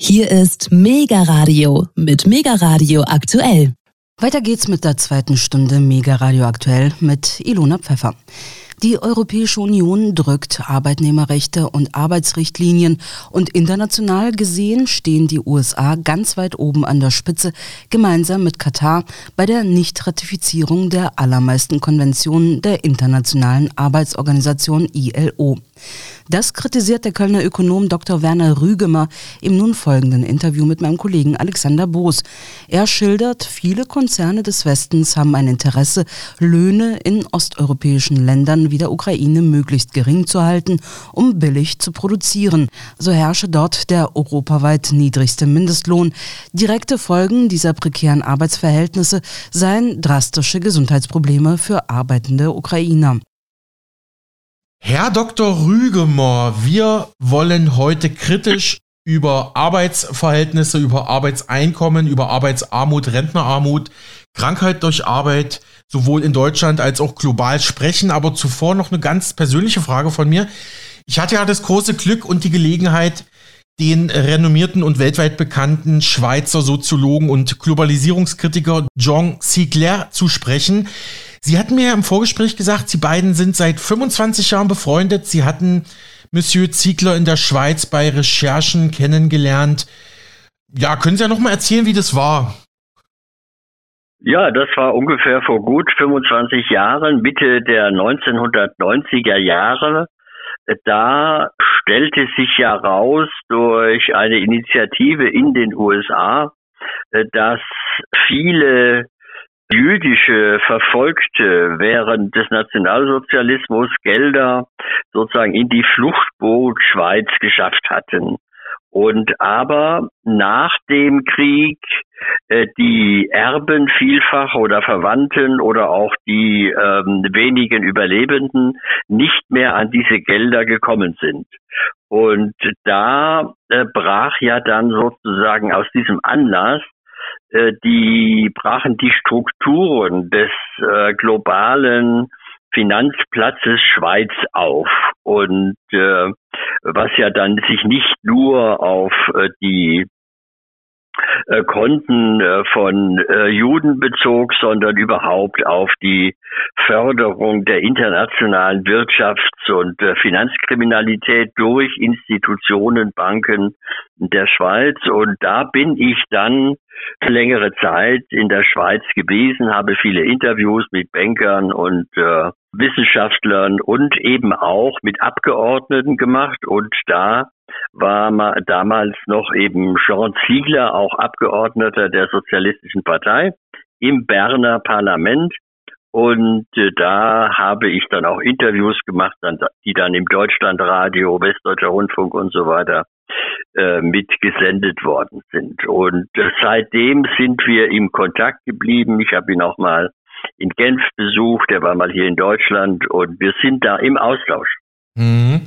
Hier ist Mega Radio mit Mega Radio aktuell. Weiter geht's mit der zweiten Stunde Mega Radio aktuell mit Ilona Pfeffer. Die Europäische Union drückt Arbeitnehmerrechte und Arbeitsrichtlinien und international gesehen stehen die USA ganz weit oben an der Spitze gemeinsam mit Katar bei der Nichtratifizierung der allermeisten Konventionen der Internationalen Arbeitsorganisation ILO. Das kritisiert der Kölner Ökonom Dr. Werner Rügemer im nun folgenden Interview mit meinem Kollegen Alexander Boos. Er schildert, viele Konzerne des Westens haben ein Interesse, Löhne in osteuropäischen Ländern wie der Ukraine möglichst gering zu halten, um billig zu produzieren. So herrsche dort der europaweit niedrigste Mindestlohn. Direkte Folgen dieser prekären Arbeitsverhältnisse seien drastische Gesundheitsprobleme für arbeitende Ukrainer. Herr Dr. Rügemoor, wir wollen heute kritisch über Arbeitsverhältnisse, über Arbeitseinkommen, über Arbeitsarmut, Rentnerarmut, Krankheit durch Arbeit sowohl in Deutschland als auch global sprechen. Aber zuvor noch eine ganz persönliche Frage von mir. Ich hatte ja das große Glück und die Gelegenheit, den renommierten und weltweit bekannten Schweizer Soziologen und Globalisierungskritiker Jean Siegler zu sprechen. Sie hatten mir im Vorgespräch gesagt, Sie beiden sind seit 25 Jahren befreundet. Sie hatten Monsieur Ziegler in der Schweiz bei Recherchen kennengelernt. Ja, können Sie ja noch mal erzählen, wie das war? Ja, das war ungefähr vor gut 25 Jahren, Mitte der 1990er Jahre. Da stellte sich ja raus durch eine Initiative in den USA, dass viele jüdische Verfolgte während des Nationalsozialismus Gelder sozusagen in die Fluchtboot Schweiz geschafft hatten. Und aber nach dem Krieg äh, die Erben vielfach oder Verwandten oder auch die ähm, wenigen Überlebenden nicht mehr an diese Gelder gekommen sind. Und da äh, brach ja dann sozusagen aus diesem Anlass die brachen die Strukturen des äh, globalen Finanzplatzes Schweiz auf und äh, was ja dann sich nicht nur auf äh, die äh, Konten äh, von äh, Juden bezog, sondern überhaupt auf die Förderung der internationalen Wirtschafts- und Finanzkriminalität durch Institutionen, Banken der Schweiz. Und da bin ich dann längere Zeit in der Schweiz gewesen, habe viele Interviews mit Bankern und äh, Wissenschaftlern und eben auch mit Abgeordneten gemacht. Und da war damals noch eben Jean Ziegler, auch Abgeordneter der Sozialistischen Partei im Berner Parlament. Und äh, da habe ich dann auch Interviews gemacht, die dann im Deutschlandradio, Westdeutscher Rundfunk und so weiter äh, mitgesendet worden sind. Und äh, seitdem sind wir im Kontakt geblieben. Ich habe ihn auch mal in Genf besucht, er war mal hier in Deutschland und wir sind da im Austausch. Mhm.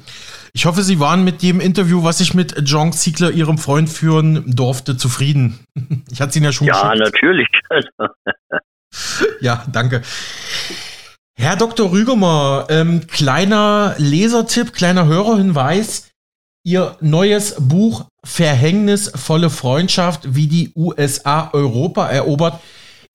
Ich hoffe, Sie waren mit dem Interview, was ich mit John Ziegler, Ihrem Freund, führen durfte, zufrieden. Ich hatte ihn ja schon Ja, geschickt. natürlich. ja, danke. Herr Dr. Rügemer, ähm, kleiner Lesertipp, kleiner Hörerhinweis. Ihr neues Buch Verhängnisvolle Freundschaft, wie die USA Europa erobert,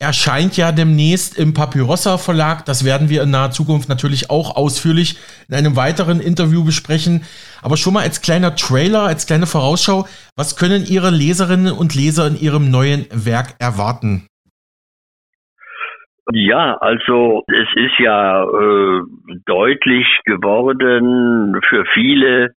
erscheint ja demnächst im Papyrossa Verlag. Das werden wir in naher Zukunft natürlich auch ausführlich in einem weiteren Interview besprechen. Aber schon mal als kleiner Trailer, als kleine Vorausschau, was können Ihre Leserinnen und Leser in Ihrem neuen Werk erwarten? Ja, also es ist ja äh, deutlich geworden für viele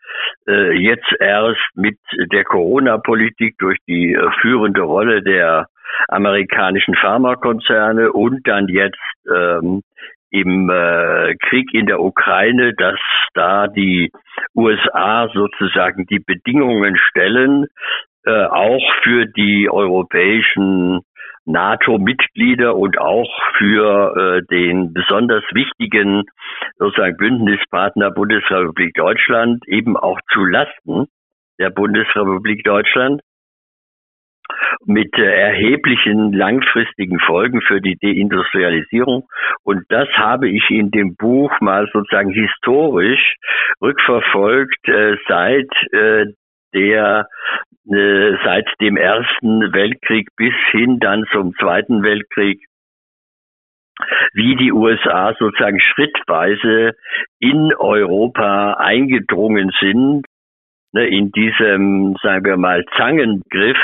äh, jetzt erst mit der Corona-Politik durch die äh, führende Rolle der amerikanischen Pharmakonzerne und dann jetzt ähm, im äh, Krieg in der Ukraine, dass da die USA sozusagen die Bedingungen stellen, äh, auch für die europäischen NATO-Mitglieder und auch für äh, den besonders wichtigen sozusagen Bündnispartner Bundesrepublik Deutschland eben auch zu Lasten der Bundesrepublik Deutschland mit äh, erheblichen langfristigen Folgen für die Deindustrialisierung. Und das habe ich in dem Buch mal sozusagen historisch rückverfolgt äh, seit äh, der äh, seit dem Ersten Weltkrieg bis hin dann zum Zweiten Weltkrieg wie die USA sozusagen schrittweise in Europa eingedrungen sind, ne, in diesem, sagen wir mal, Zangengriff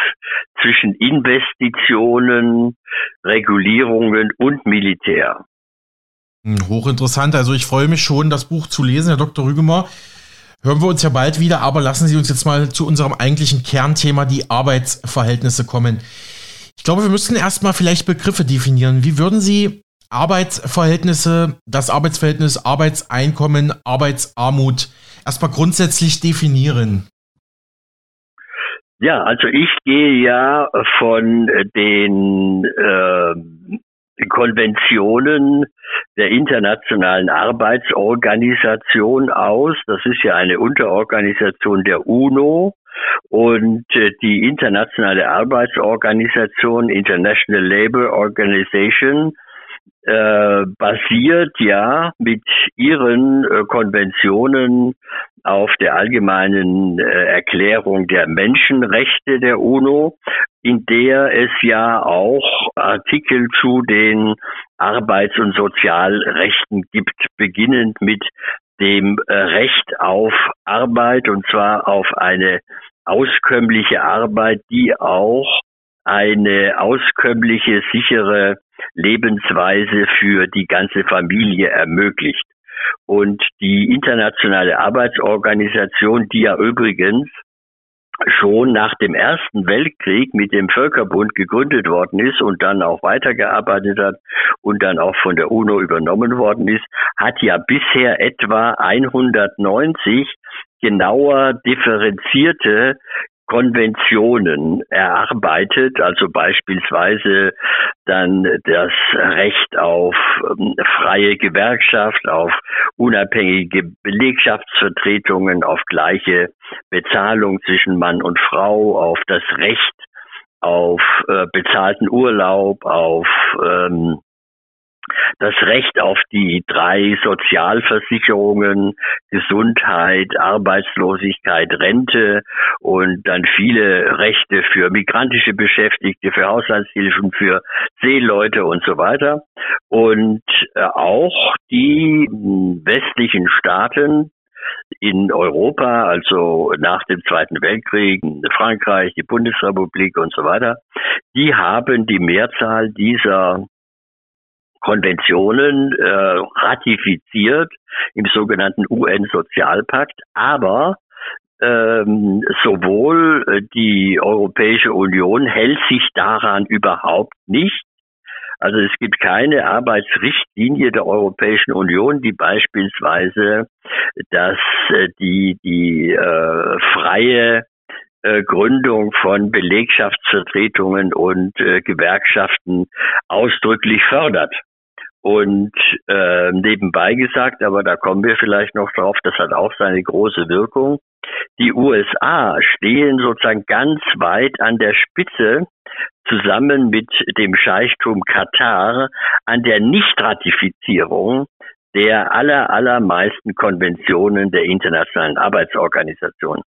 zwischen Investitionen, Regulierungen und Militär. Hm, hochinteressant. Also ich freue mich schon, das Buch zu lesen, Herr Dr. Rügemer. Hören wir uns ja bald wieder, aber lassen Sie uns jetzt mal zu unserem eigentlichen Kernthema, die Arbeitsverhältnisse kommen. Ich glaube, wir müssen erstmal vielleicht Begriffe definieren. Wie würden Sie Arbeitsverhältnisse, das Arbeitsverhältnis, Arbeitseinkommen, Arbeitsarmut erstmal grundsätzlich definieren? Ja, also ich gehe ja von den äh, Konventionen der Internationalen Arbeitsorganisation aus. Das ist ja eine Unterorganisation der UNO. Und äh, die Internationale Arbeitsorganisation, International Labour Organization, äh, basiert ja mit ihren äh, Konventionen auf der allgemeinen äh, Erklärung der Menschenrechte der UNO, in der es ja auch Artikel zu den Arbeits- und Sozialrechten gibt, beginnend mit dem äh, Recht auf Arbeit und zwar auf eine auskömmliche Arbeit, die auch eine auskömmliche, sichere Lebensweise für die ganze Familie ermöglicht. Und die internationale Arbeitsorganisation, die ja übrigens schon nach dem Ersten Weltkrieg mit dem Völkerbund gegründet worden ist und dann auch weitergearbeitet hat und dann auch von der UNO übernommen worden ist, hat ja bisher etwa 190 genauer differenzierte Konventionen erarbeitet, also beispielsweise dann das Recht auf ähm, freie Gewerkschaft, auf unabhängige Belegschaftsvertretungen, auf gleiche Bezahlung zwischen Mann und Frau, auf das Recht auf äh, bezahlten Urlaub, auf ähm, das Recht auf die drei Sozialversicherungen, Gesundheit, Arbeitslosigkeit, Rente und dann viele Rechte für migrantische Beschäftigte, für Haushaltshilfen, für Seeleute und so weiter. Und äh, auch die westlichen Staaten, in Europa, also nach dem Zweiten Weltkrieg, Frankreich, die Bundesrepublik und so weiter, die haben die Mehrzahl dieser Konventionen äh, ratifiziert im sogenannten UN-Sozialpakt, aber ähm, sowohl äh, die Europäische Union hält sich daran überhaupt nicht. Also es gibt keine Arbeitsrichtlinie der Europäischen Union, die beispielsweise dass äh, die, die äh, freie äh, Gründung von Belegschaftsvertretungen und äh, Gewerkschaften ausdrücklich fördert. Und äh, nebenbei gesagt, aber da kommen wir vielleicht noch drauf, das hat auch seine große Wirkung. Die USA stehen sozusagen ganz weit an der Spitze zusammen mit dem Scheichtum Katar an der Nichtratifizierung der aller, allermeisten Konventionen der Internationalen Arbeitsorganisation.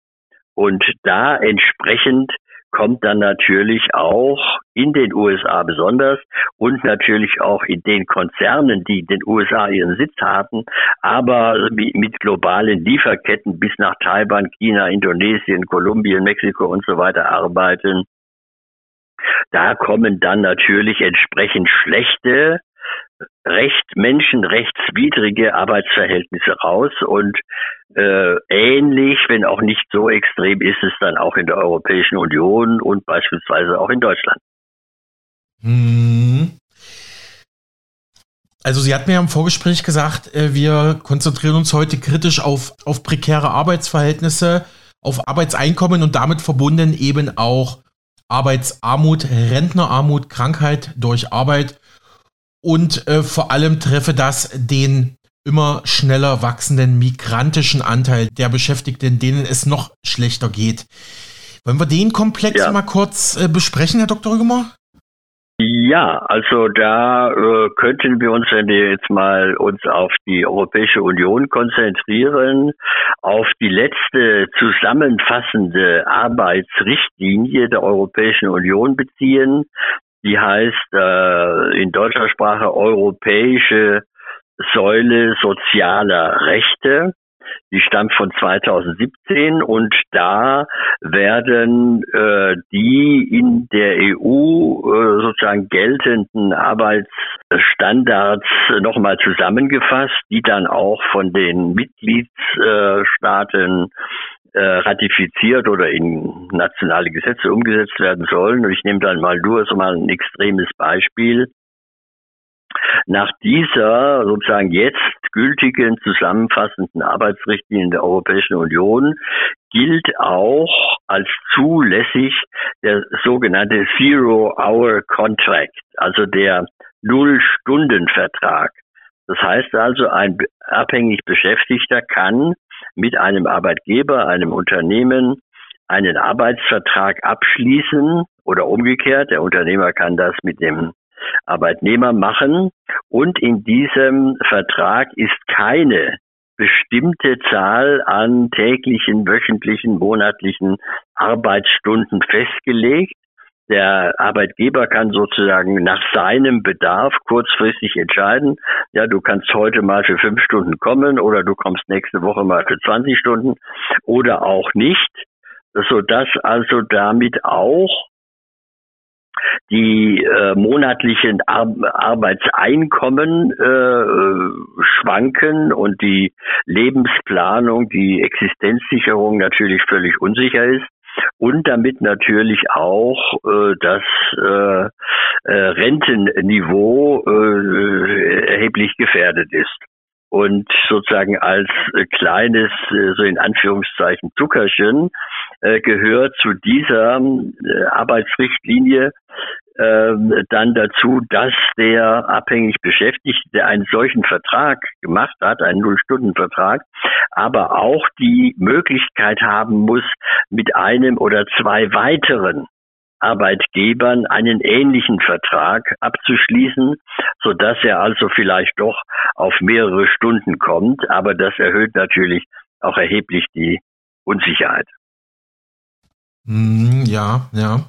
Und da entsprechend kommt dann natürlich auch in den USA besonders und natürlich auch in den Konzernen, die in den USA ihren Sitz haben, aber mit globalen Lieferketten bis nach Taiwan, China, Indonesien, Kolumbien, Mexiko und so weiter arbeiten. Da kommen dann natürlich entsprechend schlechte recht menschenrechtswidrige Arbeitsverhältnisse raus und äh, ähnlich, wenn auch nicht so extrem, ist es dann auch in der Europäischen Union und beispielsweise auch in Deutschland. Hm. Also Sie hatten ja im Vorgespräch gesagt, äh, wir konzentrieren uns heute kritisch auf, auf prekäre Arbeitsverhältnisse, auf Arbeitseinkommen und damit verbunden eben auch Arbeitsarmut, Rentnerarmut, Krankheit durch Arbeit und äh, vor allem treffe das den immer schneller wachsenden migrantischen Anteil der Beschäftigten, denen es noch schlechter geht. Wollen wir den Komplex ja. mal kurz äh, besprechen, Herr Dr. Rügemer? Ja, also da äh, könnten wir uns, wenn wir jetzt mal uns auf die Europäische Union konzentrieren, auf die letzte zusammenfassende Arbeitsrichtlinie der Europäischen Union beziehen. Die heißt äh, in deutscher Sprache Europäische Säule sozialer Rechte. Die stammt von 2017 und da werden äh, die in der EU äh, sozusagen geltenden Arbeitsstandards nochmal zusammengefasst, die dann auch von den Mitgliedstaaten äh, ratifiziert oder in nationale Gesetze umgesetzt werden sollen. Und ich nehme dann mal nur so mal ein extremes Beispiel. Nach dieser sozusagen jetzt gültigen zusammenfassenden Arbeitsrichtlinien der Europäischen Union gilt auch als zulässig der sogenannte Zero-Hour-Contract, also der Null-Stunden-Vertrag. Das heißt also, ein abhängig Beschäftigter kann mit einem Arbeitgeber, einem Unternehmen einen Arbeitsvertrag abschließen oder umgekehrt. Der Unternehmer kann das mit dem Arbeitnehmer machen. Und in diesem Vertrag ist keine bestimmte Zahl an täglichen, wöchentlichen, monatlichen Arbeitsstunden festgelegt. Der Arbeitgeber kann sozusagen nach seinem Bedarf kurzfristig entscheiden, ja, du kannst heute mal für fünf Stunden kommen oder du kommst nächste Woche mal für 20 Stunden oder auch nicht, sodass also damit auch die äh, monatlichen Ar Arbeitseinkommen äh, schwanken und die Lebensplanung, die Existenzsicherung natürlich völlig unsicher ist und damit natürlich auch äh, das äh, äh, Rentenniveau äh, erheblich gefährdet ist. Und sozusagen als äh, kleines, äh, so in Anführungszeichen Zuckerchen, äh, gehört zu dieser äh, Arbeitsrichtlinie dann dazu, dass der abhängig Beschäftigte, der einen solchen Vertrag gemacht hat, einen Null-Stunden-Vertrag, aber auch die Möglichkeit haben muss, mit einem oder zwei weiteren Arbeitgebern einen ähnlichen Vertrag abzuschließen, so dass er also vielleicht doch auf mehrere Stunden kommt. Aber das erhöht natürlich auch erheblich die Unsicherheit. Hm, ja, ja.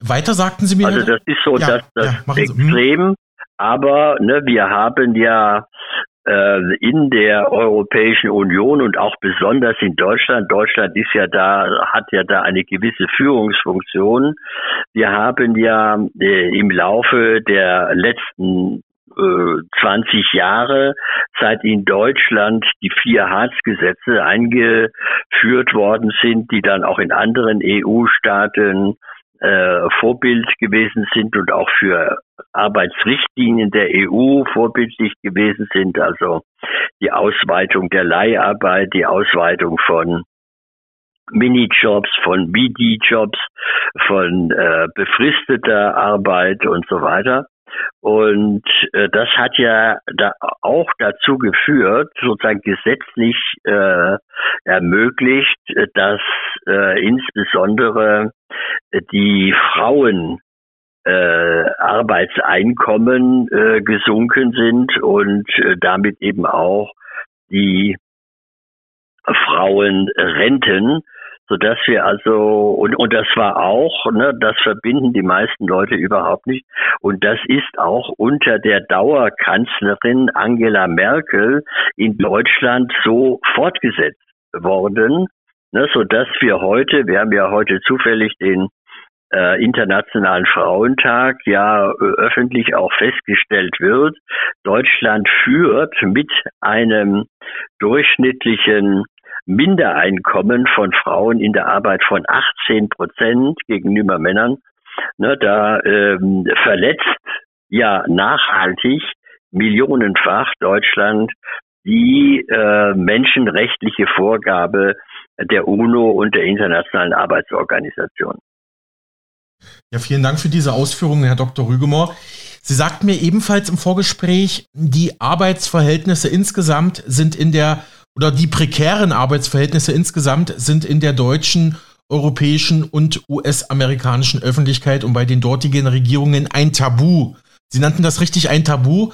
Weiter sagten Sie mir. Also das ist so ja, das, das ja, Extrem. Hm. Aber ne, wir haben ja äh, in der Europäischen Union und auch besonders in Deutschland. Deutschland ist ja da, hat ja da eine gewisse Führungsfunktion. Wir haben ja äh, im Laufe der letzten 20 äh, Jahre, seit in Deutschland die vier Hartz-Gesetze eingeführt worden sind, die dann auch in anderen EU-Staaten äh, Vorbild gewesen sind und auch für Arbeitsrichtlinien der EU vorbildlich gewesen sind, also die Ausweitung der Leiharbeit, die Ausweitung von Minijobs, von BD-Jobs, von äh, befristeter Arbeit und so weiter. Und äh, das hat ja da auch dazu geführt, sozusagen gesetzlich äh, ermöglicht, dass äh, insbesondere die Frauen äh, Arbeitseinkommen äh, gesunken sind und äh, damit eben auch die Frauenrenten so dass wir also und und das war auch, ne, das verbinden die meisten Leute überhaupt nicht. Und das ist auch unter der Dauerkanzlerin Angela Merkel in Deutschland so fortgesetzt worden, ne, so dass wir heute, wir haben ja heute zufällig den äh, Internationalen Frauentag ja öffentlich auch festgestellt wird, Deutschland führt mit einem durchschnittlichen Mindereinkommen von Frauen in der Arbeit von 18 Prozent gegenüber Männern, ne, da ähm, verletzt ja nachhaltig millionenfach Deutschland die äh, menschenrechtliche Vorgabe der UNO und der Internationalen Arbeitsorganisation. Ja, vielen Dank für diese Ausführungen, Herr Dr. Rügemor. Sie sagten mir ebenfalls im Vorgespräch, die Arbeitsverhältnisse insgesamt sind in der oder die prekären Arbeitsverhältnisse insgesamt sind in der deutschen europäischen und US-amerikanischen Öffentlichkeit und bei den dortigen Regierungen ein Tabu. Sie nannten das richtig ein Tabu,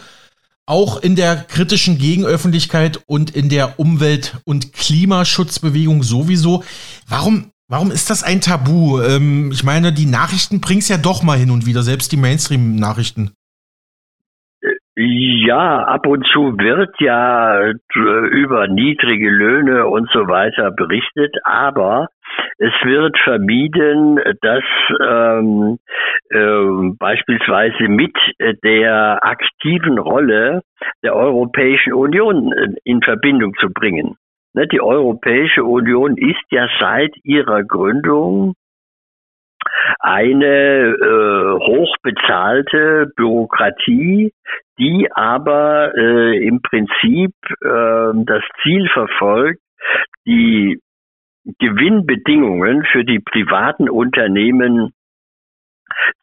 auch in der kritischen Gegenöffentlichkeit und in der Umwelt- und Klimaschutzbewegung sowieso. Warum, warum ist das ein Tabu? Ähm, ich meine, die Nachrichten bringen es ja doch mal hin und wieder, selbst die Mainstream-Nachrichten. Ja, ab und zu wird ja äh, über niedrige Löhne und so weiter berichtet, aber es wird vermieden, dass ähm, äh, beispielsweise mit der aktiven Rolle der Europäischen Union in Verbindung zu bringen. Ne, die Europäische Union ist ja seit ihrer Gründung eine äh, hochbezahlte Bürokratie, die aber äh, im Prinzip äh, das Ziel verfolgt, die Gewinnbedingungen für die privaten Unternehmen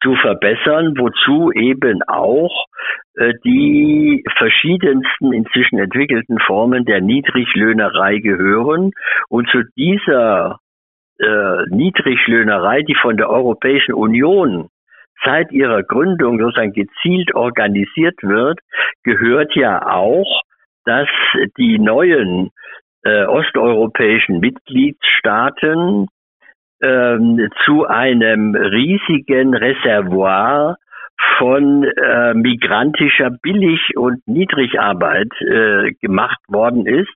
zu verbessern, wozu eben auch äh, die verschiedensten inzwischen entwickelten Formen der Niedriglöhnerei gehören. Und zu dieser äh, Niedriglöhnerei, die von der Europäischen Union seit ihrer Gründung sozusagen gezielt organisiert wird, gehört ja auch, dass die neuen äh, osteuropäischen Mitgliedstaaten ähm, zu einem riesigen Reservoir von äh, migrantischer Billig- und Niedrigarbeit äh, gemacht worden ist,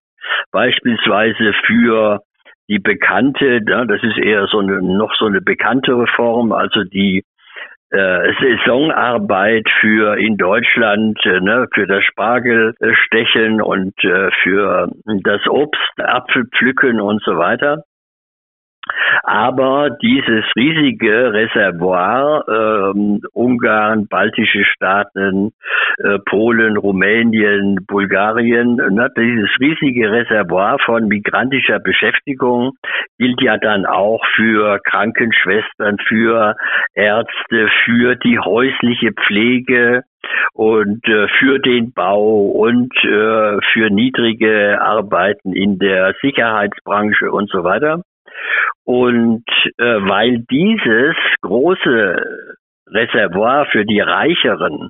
beispielsweise für die bekannte, das ist eher so eine, noch so eine bekanntere Form, also die äh, Saisonarbeit für in Deutschland, äh, ne, für das Spargelstechen und äh, für das Obst, Apfelpflücken und so weiter. Aber dieses riesige Reservoir, ähm, Ungarn, baltische Staaten, äh, Polen, Rumänien, Bulgarien, ne, dieses riesige Reservoir von migrantischer Beschäftigung gilt ja dann auch für Krankenschwestern, für Ärzte, für die häusliche Pflege, und äh, für den Bau und äh, für niedrige Arbeiten in der Sicherheitsbranche und so weiter. Und äh, weil dieses große Reservoir für die reicheren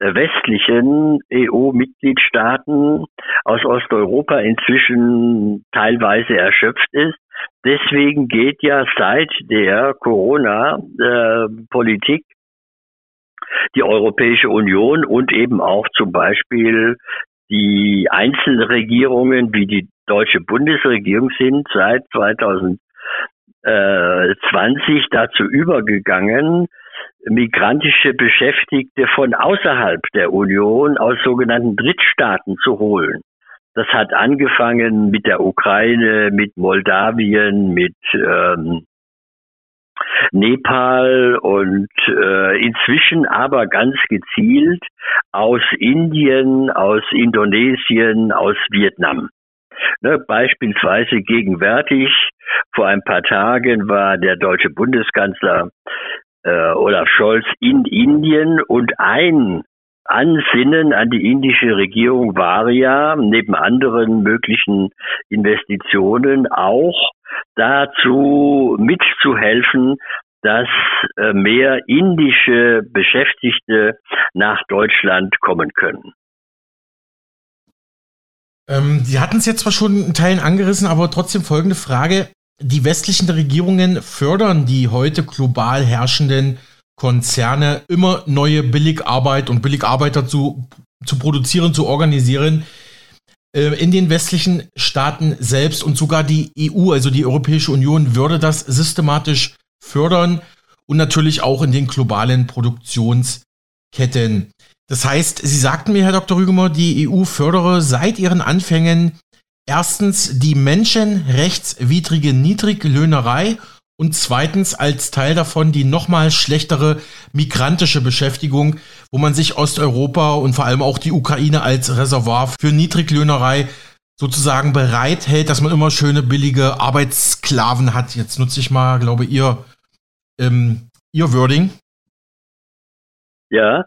äh, westlichen EU-Mitgliedstaaten aus Osteuropa inzwischen teilweise erschöpft ist. Deswegen geht ja seit der Corona-Politik äh, die Europäische Union und eben auch zum Beispiel die Einzelregierungen wie die deutsche Bundesregierung sind seit 2000 20 dazu übergegangen, migrantische Beschäftigte von außerhalb der Union aus sogenannten Drittstaaten zu holen. Das hat angefangen mit der Ukraine, mit Moldawien, mit ähm, Nepal und äh, inzwischen aber ganz gezielt aus Indien, aus Indonesien, aus Vietnam. Ne, beispielsweise gegenwärtig, vor ein paar Tagen war der deutsche Bundeskanzler äh, Olaf Scholz in Indien und ein Ansinnen an die indische Regierung war ja, neben anderen möglichen Investitionen, auch dazu mitzuhelfen, dass äh, mehr indische Beschäftigte nach Deutschland kommen können. Ähm, Sie hatten es jetzt zwar schon in Teilen angerissen, aber trotzdem folgende Frage. Die westlichen Regierungen fördern die heute global herrschenden Konzerne immer neue Billigarbeit und Billigarbeiter zu, zu produzieren, zu organisieren äh, in den westlichen Staaten selbst und sogar die EU, also die Europäische Union, würde das systematisch fördern und natürlich auch in den globalen Produktionsketten. Das heißt, Sie sagten mir, Herr Dr. Rügemer, die EU fördere seit ihren Anfängen erstens die menschenrechtswidrige Niedriglöhnerei und zweitens als Teil davon die nochmal schlechtere migrantische Beschäftigung, wo man sich Osteuropa und vor allem auch die Ukraine als Reservoir für Niedriglöhnerei sozusagen bereithält, dass man immer schöne billige Arbeitssklaven hat. Jetzt nutze ich mal, glaube ich, ihr, ähm, ihr Wording. Ja.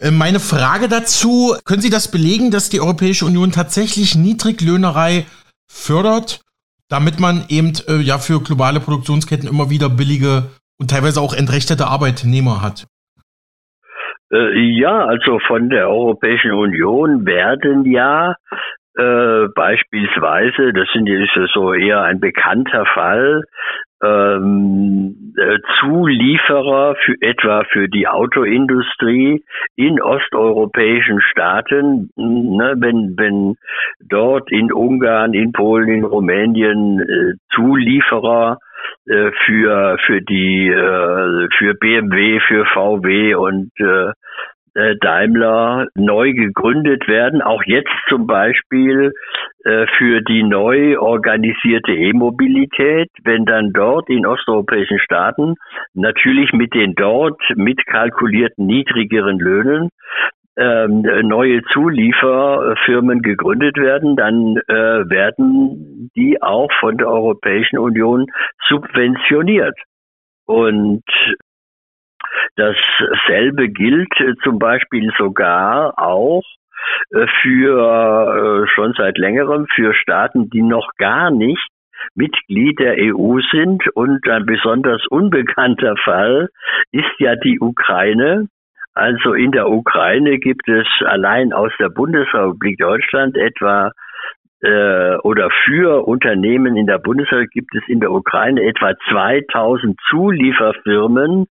Äh, meine Frage dazu, können Sie das belegen, dass die Europäische Union tatsächlich Niedriglöhnerei fördert damit man eben äh, ja für globale Produktionsketten immer wieder billige und teilweise auch entrechtete Arbeitnehmer hat. Äh, ja, also von der Europäischen Union werden ja äh, beispielsweise, das sind, ist so eher ein bekannter Fall, ähm, äh, Zulieferer für etwa für die Autoindustrie in osteuropäischen Staaten, ne, wenn, wenn dort in Ungarn, in Polen, in Rumänien äh, Zulieferer äh, für für die äh, für BMW, für VW und äh, Daimler neu gegründet werden, auch jetzt zum Beispiel äh, für die neu organisierte E-Mobilität, wenn dann dort in osteuropäischen Staaten natürlich mit den dort mitkalkulierten niedrigeren Löhnen ähm, neue Zulieferfirmen gegründet werden, dann äh, werden die auch von der Europäischen Union subventioniert. Und Dasselbe gilt äh, zum Beispiel sogar auch äh, für äh, schon seit längerem für Staaten, die noch gar nicht Mitglied der EU sind. Und ein besonders unbekannter Fall ist ja die Ukraine. Also in der Ukraine gibt es allein aus der Bundesrepublik Deutschland etwa äh, oder für Unternehmen in der Bundesrepublik gibt es in der Ukraine etwa 2000 Zulieferfirmen,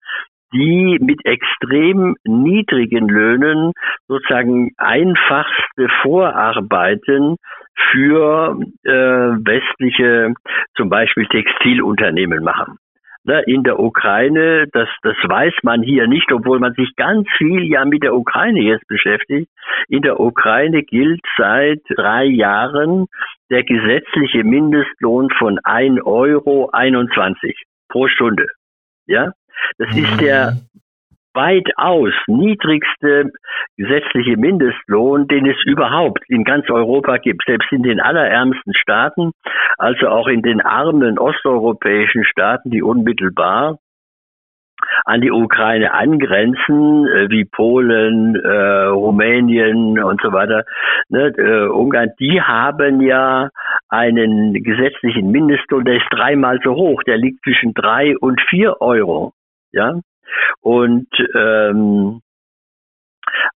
die mit extrem niedrigen Löhnen sozusagen einfachste Vorarbeiten für äh, westliche, zum Beispiel Textilunternehmen machen. Ne, in der Ukraine, das, das weiß man hier nicht, obwohl man sich ganz viel ja mit der Ukraine jetzt beschäftigt. In der Ukraine gilt seit drei Jahren der gesetzliche Mindestlohn von 1,21 Euro pro Stunde. Ja, das mhm. ist der weitaus niedrigste gesetzliche Mindestlohn, den es überhaupt in ganz Europa gibt, selbst in den allerärmsten Staaten, also auch in den armen osteuropäischen Staaten, die unmittelbar an die Ukraine angrenzen, äh, wie Polen, äh, Rumänien und so weiter, ne, äh, Ungarn, die haben ja einen gesetzlichen Mindestlohn, der ist dreimal so hoch, der liegt zwischen drei und vier Euro ja. Und ähm,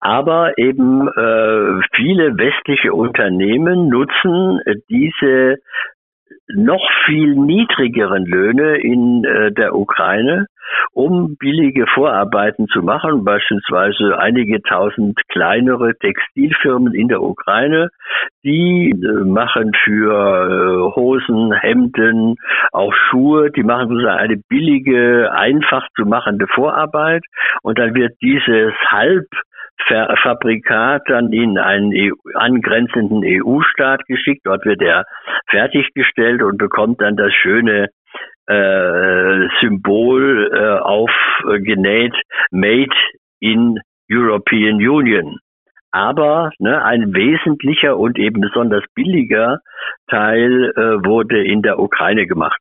aber eben äh, viele westliche Unternehmen nutzen diese noch viel niedrigeren Löhne in äh, der Ukraine, um billige Vorarbeiten zu machen, beispielsweise einige tausend kleinere Textilfirmen in der Ukraine, die äh, machen für äh, Hosen, Hemden, auch Schuhe, die machen sozusagen eine billige, einfach zu machende Vorarbeit und dann wird dieses halb Fabrikat dann in einen EU, angrenzenden EU-Staat geschickt. Dort wird er fertiggestellt und bekommt dann das schöne äh, Symbol äh, aufgenäht, Made in European Union. Aber ne, ein wesentlicher und eben besonders billiger Teil äh, wurde in der Ukraine gemacht.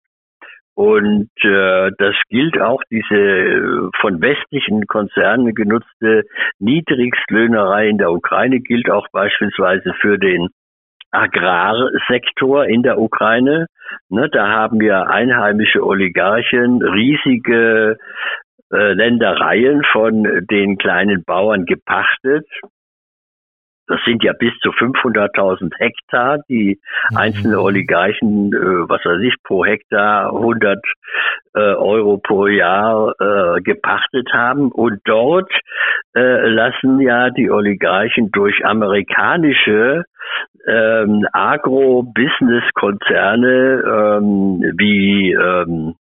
Und äh, das gilt auch diese äh, von westlichen Konzernen genutzte Niedrigstlöhnerei in der Ukraine gilt auch beispielsweise für den Agrarsektor in der Ukraine. Ne, da haben wir einheimische Oligarchen riesige äh, Ländereien von den kleinen Bauern gepachtet das sind ja bis zu 500.000 Hektar, die mhm. einzelne Oligarchen, äh, was weiß ich, pro Hektar 100 äh, Euro pro Jahr äh, gepachtet haben. Und dort äh, lassen ja die Oligarchen durch amerikanische ähm, Agro-Business-Konzerne ähm, wie ähm,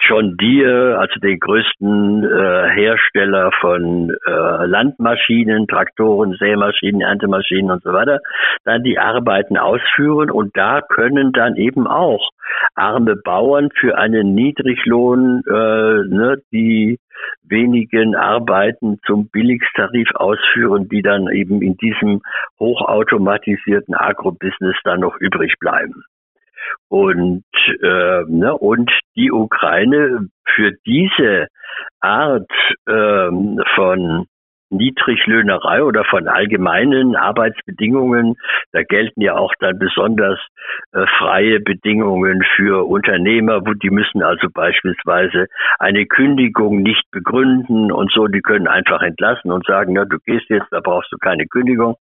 John Deere, also den größten äh, Hersteller von äh, Landmaschinen, Traktoren, Sämaschinen, Erntemaschinen und so weiter, dann die Arbeiten ausführen und da können dann eben auch arme Bauern für einen Niedriglohn äh, ne, die wenigen Arbeiten zum Billigtarif ausführen, die dann eben in diesem hochautomatisierten Agrobusiness dann noch übrig bleiben. Und, äh, ne, und die Ukraine für diese Art ähm, von Niedriglöhnerei oder von allgemeinen Arbeitsbedingungen. Da gelten ja auch dann besonders äh, freie Bedingungen für Unternehmer, wo die müssen also beispielsweise eine Kündigung nicht begründen und so, die können einfach entlassen und sagen, na, du gehst jetzt, da brauchst du keine Kündigung,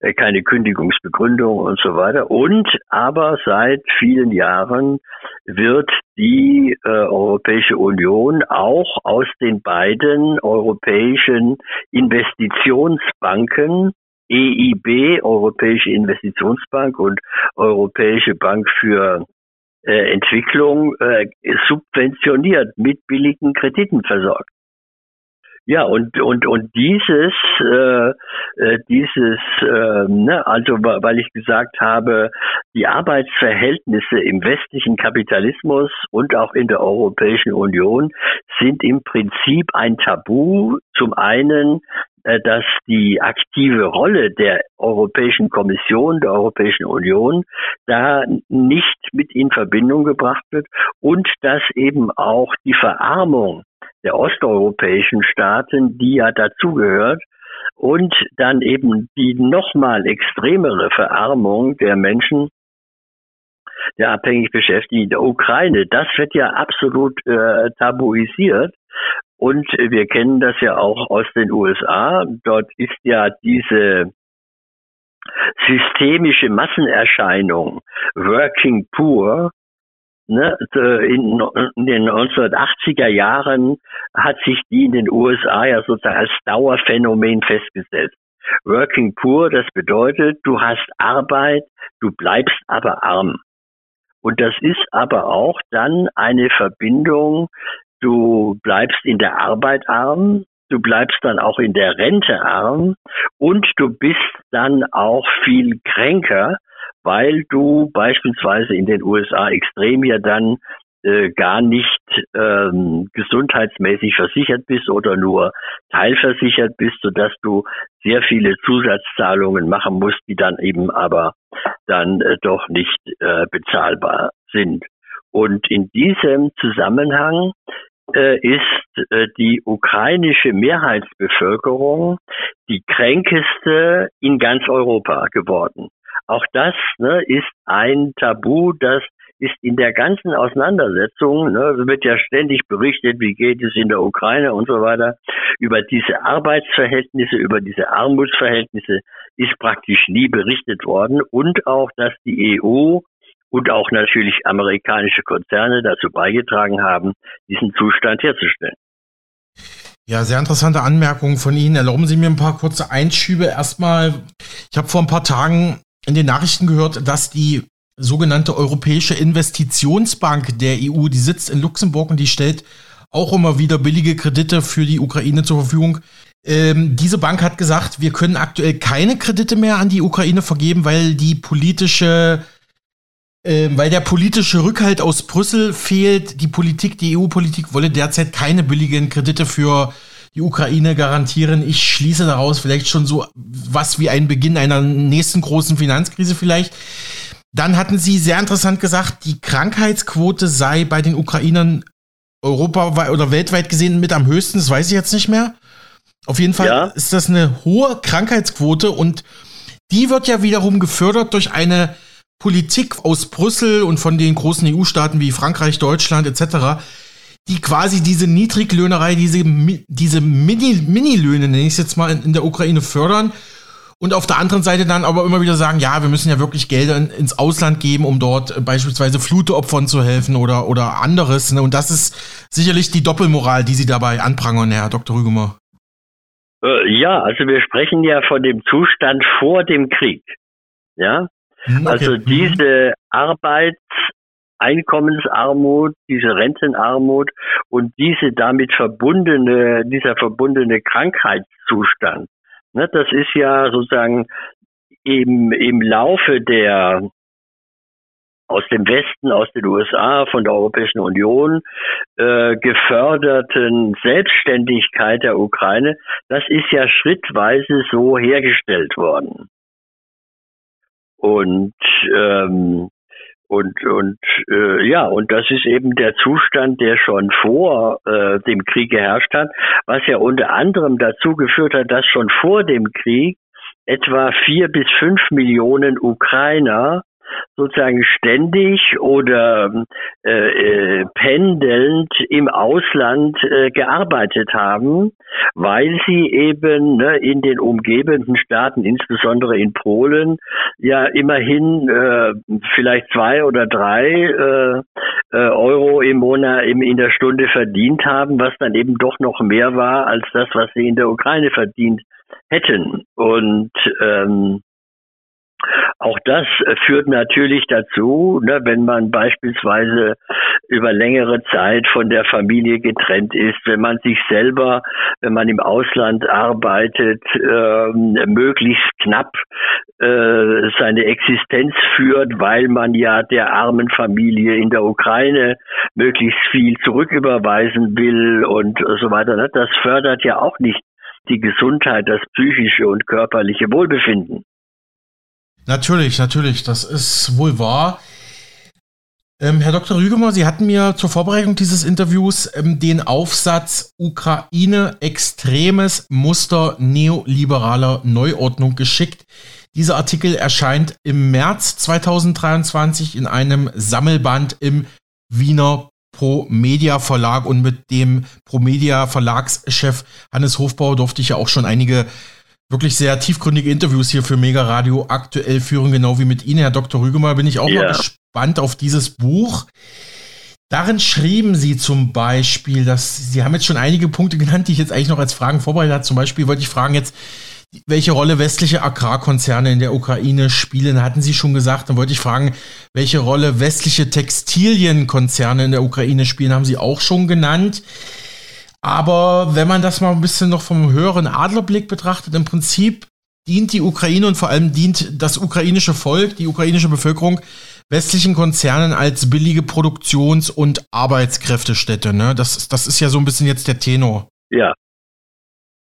äh, keine Kündigungsbegründung und so weiter. Und aber seit vielen Jahren wird die äh, Europäische Union auch aus den beiden europäischen Investitionsbanken EIB, Europäische Investitionsbank und Europäische Bank für äh, Entwicklung äh, subventioniert, mit billigen Krediten versorgt. Ja, und und und dieses äh, äh, dieses äh, ne, also weil ich gesagt habe, die Arbeitsverhältnisse im westlichen Kapitalismus und auch in der Europäischen Union sind im Prinzip ein Tabu. Zum einen äh, dass die aktive Rolle der Europäischen Kommission, der Europäischen Union da nicht mit in Verbindung gebracht wird und dass eben auch die Verarmung der osteuropäischen Staaten, die ja dazugehört, und dann eben die nochmal extremere Verarmung der Menschen, der abhängig Beschäftigten der Ukraine, das wird ja absolut äh, tabuisiert. Und wir kennen das ja auch aus den USA. Dort ist ja diese systemische Massenerscheinung Working Poor Ne, in, in den 1980er Jahren hat sich die in den USA ja sozusagen als Dauerphänomen festgesetzt. Working Poor, das bedeutet, du hast Arbeit, du bleibst aber arm. Und das ist aber auch dann eine Verbindung, du bleibst in der Arbeit arm, du bleibst dann auch in der Rente arm und du bist dann auch viel kränker, weil du beispielsweise in den USA extrem ja dann äh, gar nicht ähm, gesundheitsmäßig versichert bist oder nur teilversichert bist, sodass du sehr viele Zusatzzahlungen machen musst, die dann eben aber dann äh, doch nicht äh, bezahlbar sind. Und in diesem Zusammenhang ist äh, die ukrainische Mehrheitsbevölkerung die kränkeste in ganz Europa geworden. Auch das ne, ist ein Tabu, das ist in der ganzen Auseinandersetzung, ne, wird ja ständig berichtet, wie geht es in der Ukraine und so weiter, über diese Arbeitsverhältnisse, über diese Armutsverhältnisse ist praktisch nie berichtet worden und auch, dass die EU und auch natürlich amerikanische Konzerne dazu beigetragen haben, diesen Zustand herzustellen. Ja, sehr interessante Anmerkungen von Ihnen. Erlauben Sie mir ein paar kurze Einschübe. Erstmal, ich habe vor ein paar Tagen in den Nachrichten gehört, dass die sogenannte Europäische Investitionsbank der EU, die sitzt in Luxemburg und die stellt auch immer wieder billige Kredite für die Ukraine zur Verfügung. Ähm, diese Bank hat gesagt, wir können aktuell keine Kredite mehr an die Ukraine vergeben, weil die politische, äh, weil der politische Rückhalt aus Brüssel fehlt. Die Politik, die EU-Politik wolle derzeit keine billigen Kredite für die Ukraine garantieren. Ich schließe daraus vielleicht schon so was wie ein Beginn einer nächsten großen Finanzkrise vielleicht. Dann hatten Sie sehr interessant gesagt, die Krankheitsquote sei bei den Ukrainern europaweit oder weltweit gesehen mit am höchsten. Das weiß ich jetzt nicht mehr. Auf jeden Fall ja. ist das eine hohe Krankheitsquote und die wird ja wiederum gefördert durch eine Politik aus Brüssel und von den großen EU-Staaten wie Frankreich, Deutschland etc., die quasi diese Niedriglöhnerei, diese, diese Mini-Löhne, nenne ich es jetzt mal, in der Ukraine fördern. Und auf der anderen Seite dann aber immer wieder sagen, ja, wir müssen ja wirklich Gelder in, ins Ausland geben, um dort äh, beispielsweise Fluteopfern zu helfen oder, oder anderes. Ne? Und das ist sicherlich die Doppelmoral, die Sie dabei anprangern, Herr Dr. Rügemer. Äh, ja, also wir sprechen ja von dem Zustand vor dem Krieg. Ja, okay. also mhm. diese Arbeits- Einkommensarmut, diese Rentenarmut und diese damit verbundene, dieser verbundene Krankheitszustand. Ne, das ist ja sozusagen im, im Laufe der aus dem Westen, aus den USA, von der Europäischen Union äh, geförderten Selbstständigkeit der Ukraine, das ist ja schrittweise so hergestellt worden. Und ähm, Und, und äh, ja, und das ist eben der Zustand, der schon vor äh, dem Krieg geherrscht hat, was ja unter anderem dazu geführt hat, dass schon vor dem Krieg etwa vier bis fünf Millionen Ukrainer sozusagen ständig oder äh, äh, pendelnd im Ausland äh, gearbeitet haben, weil sie eben ne, in den umgebenden Staaten, insbesondere in Polen, ja immerhin äh, vielleicht zwei oder drei äh, äh, Euro im Monat im, in der Stunde verdient haben, was dann eben doch noch mehr war als das, was sie in der Ukraine verdient hätten. Und ähm, auch das äh, führt natürlich dazu, ne, wenn man beispielsweise über längere Zeit von der Familie getrennt ist, wenn man sich selber, wenn man im Ausland arbeitet, äh, möglichst knapp äh, seine Existenz führt, weil man ja der armen Familie in der Ukraine möglichst viel zurücküberweisen will und so weiter. Ne? Das fördert ja auch nicht die Gesundheit, das psychische und körperliche Wohlbefinden. Natürlich, natürlich, das ist wohl wahr. Ähm, Herr Dr. Rügemer, Sie hatten mir zur Vorbereitung dieses Interviews ähm, den Aufsatz Ukraine extremes Muster neoliberaler Neuordnung geschickt. Dieser Artikel erscheint im März 2023 in einem Sammelband im Wiener Pro Media Verlag und mit dem Pro Media Verlagschef Hannes Hofbauer durfte ich ja auch schon einige wirklich sehr tiefgründige Interviews hier für Mega Radio aktuell führen, genau wie mit Ihnen, Herr Dr. Rügemer, bin ich auch ja. mal gespannt auf dieses Buch. Darin schrieben Sie zum Beispiel, dass Sie haben jetzt schon einige Punkte genannt, die ich jetzt eigentlich noch als Fragen vorbereitet habe. Zum Beispiel wollte ich fragen jetzt, welche Rolle westliche Agrarkonzerne in der Ukraine spielen, hatten Sie schon gesagt. Dann wollte ich fragen, welche Rolle westliche Textilienkonzerne in der Ukraine spielen, haben Sie auch schon genannt. Aber wenn man das mal ein bisschen noch vom höheren Adlerblick betrachtet, im Prinzip dient die Ukraine und vor allem dient das ukrainische Volk, die ukrainische Bevölkerung westlichen Konzernen als billige Produktions- und Arbeitskräftestätte. Ne? Das, das ist ja so ein bisschen jetzt der Tenor. Ja.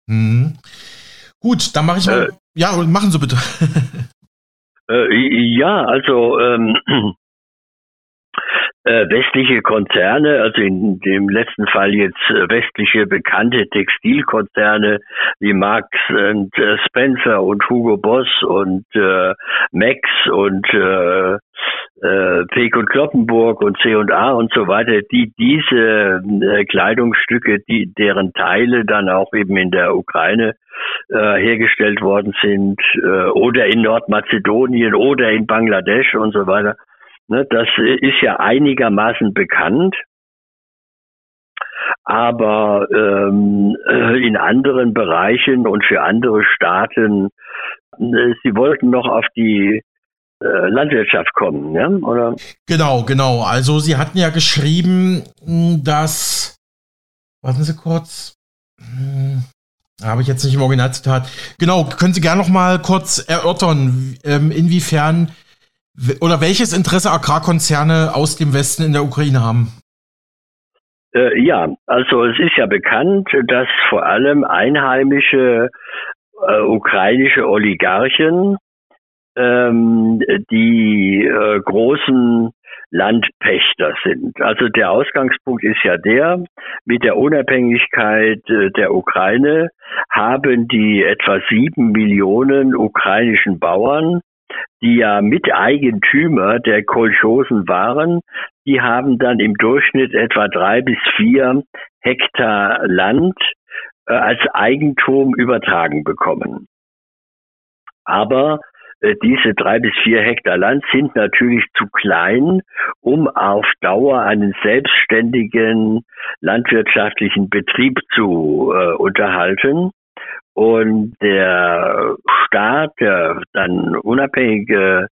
Mhm. Gut, dann mache ich mal. Äh, ja, machen Sie bitte. äh, ja, also ähm, äh, westliche Konzerne, also in dem letzten Fall jetzt äh, westliche bekannte Textilkonzerne wie Marx und äh, Spencer und Hugo Boss und äh, Max und äh, äh, Peek und Kloppenburg und C&A und so weiter, die diese äh, Kleidungsstücke, die deren Teile dann auch eben in der Ukraine äh, hergestellt worden sind äh, oder in Nordmazedonien oder in Bangladesch und so weiter, das ist ja einigermaßen bekannt. Aber ähm, äh, in anderen Bereichen und für andere Staaten, äh, sie wollten noch auf die äh, Landwirtschaft kommen, ja? oder? Genau, genau. Also Sie hatten ja geschrieben, dass, warten Sie kurz, hm, habe ich jetzt nicht im Originalzitat. Genau, können Sie gerne noch mal kurz erörtern, ähm, inwiefern oder welches Interesse Agrarkonzerne aus dem Westen in der Ukraine haben? Äh, ja, also es ist ja bekannt, dass vor allem einheimische äh, ukrainische Oligarchen ähm, die äh, großen Landpächter sind. Also der Ausgangspunkt ist ja der, mit der Unabhängigkeit äh, der Ukraine haben die etwa sieben Millionen ukrainischen Bauern die ja Miteigentümer der Kolchosen waren, die haben dann im Durchschnitt etwa drei bis vier Hektar Land äh, als Eigentum übertragen bekommen. Aber äh, diese drei bis vier Hektar Land sind natürlich zu klein, um auf Dauer einen selbstständigen landwirtschaftlichen Betrieb zu äh, unterhalten. Und der Staat, der dann unabhängige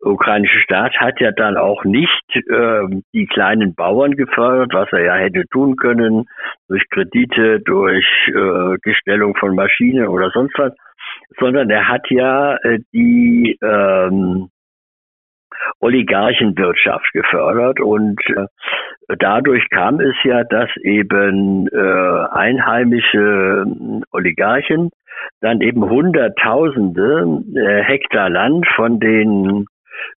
ukrainische Staat, hat ja dann auch nicht äh, die kleinen Bauern gefördert, was er ja hätte tun können, durch Kredite, durch äh, Gestellung von Maschinen oder sonst was, sondern er hat ja äh, die ähm, Oligarchenwirtschaft gefördert und äh, dadurch kam es ja, dass eben äh, einheimische äh, Oligarchen dann eben Hunderttausende äh, Hektar Land von den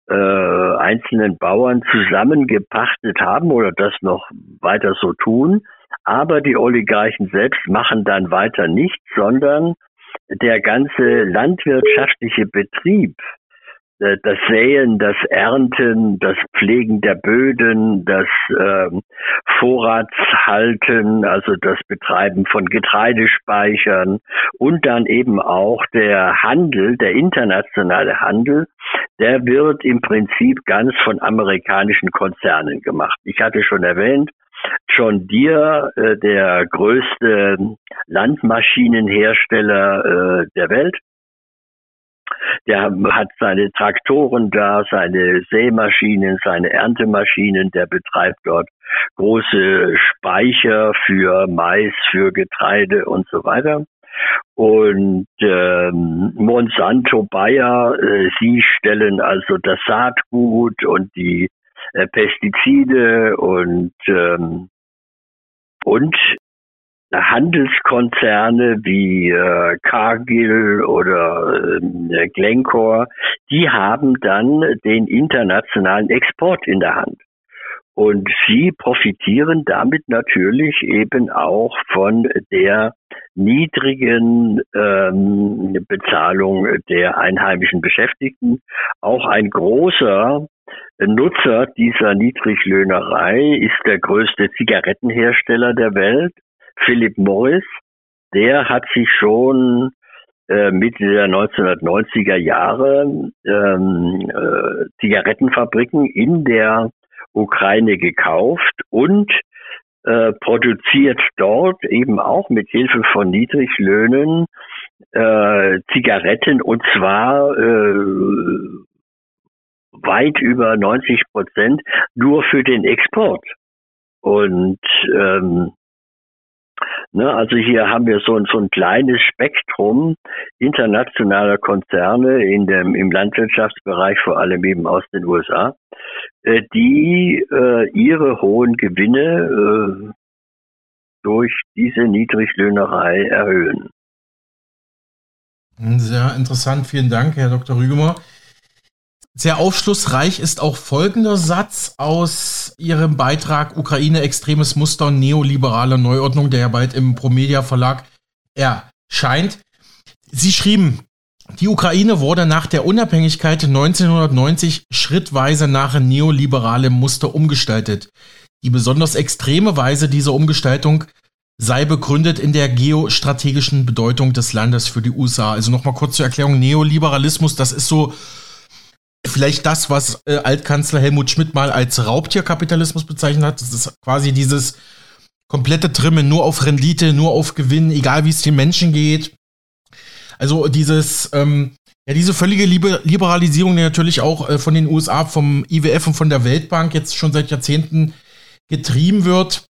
äh, einzelnen Bauern zusammengepachtet haben oder das noch weiter so tun. Aber die Oligarchen selbst machen dann weiter nichts, sondern der ganze landwirtschaftliche Betrieb das Säen, das Ernten, das Pflegen der Böden, das äh, Vorratshalten, also das Betreiben von Getreidespeichern und dann eben auch der Handel, der internationale Handel, der wird im Prinzip ganz von amerikanischen Konzernen gemacht. Ich hatte schon erwähnt, John Deere, äh, der größte Landmaschinenhersteller äh, der Welt, der hat seine Traktoren da, seine Sämaschinen, seine Erntemaschinen, der betreibt dort große Speicher für Mais, für Getreide und so weiter. Und ähm, Monsanto Bayer, äh, sie stellen also das Saatgut und die äh, Pestizide und ähm, und Handelskonzerne wie äh, Cargill oder äh, Glencore, die haben dann den internationalen Export in der Hand. Und sie profitieren damit natürlich eben auch von der niedrigen ähm, Bezahlung der einheimischen Beschäftigten. Auch ein großer Nutzer dieser Niedriglöhnerei ist der größte Zigarettenhersteller der Welt, Philip Morris, der hat sich schon äh, Mitte der 1990er Jahre ähm, äh, Zigarettenfabriken in der Ukraine gekauft und äh, produziert dort eben auch mit Hilfe von Niedriglöhnen äh, Zigaretten und zwar äh, weit über 90 Prozent nur für den Export. Und ähm, Ne, also hier haben wir so, so ein kleines Spektrum internationaler Konzerne in dem, im Landwirtschaftsbereich, vor allem eben aus den USA, äh, die äh, ihre hohen Gewinne äh, durch diese Niedriglöhnerei erhöhen. Sehr interessant, vielen Dank, Herr Dr. Rügemer. Sehr aufschlussreich ist auch folgender Satz aus Ihrem Beitrag Ukraine extremes Muster neoliberale Neuordnung, der ja bald im Promedia Verlag erscheint. Sie schrieben, die Ukraine wurde nach der Unabhängigkeit 1990 schrittweise nach neoliberalem Muster umgestaltet. Die besonders extreme Weise dieser Umgestaltung sei begründet in der geostrategischen Bedeutung des Landes für die USA. Also nochmal kurz zur Erklärung, Neoliberalismus, das ist so vielleicht das, was äh, Altkanzler Helmut Schmidt mal als Raubtierkapitalismus bezeichnet hat. Das ist quasi dieses komplette Trimmen nur auf Rendite, nur auf Gewinn, egal wie es den Menschen geht. Also dieses, ähm, ja, diese völlige Liber Liberalisierung, die natürlich auch äh, von den USA, vom IWF und von der Weltbank jetzt schon seit Jahrzehnten getrieben wird.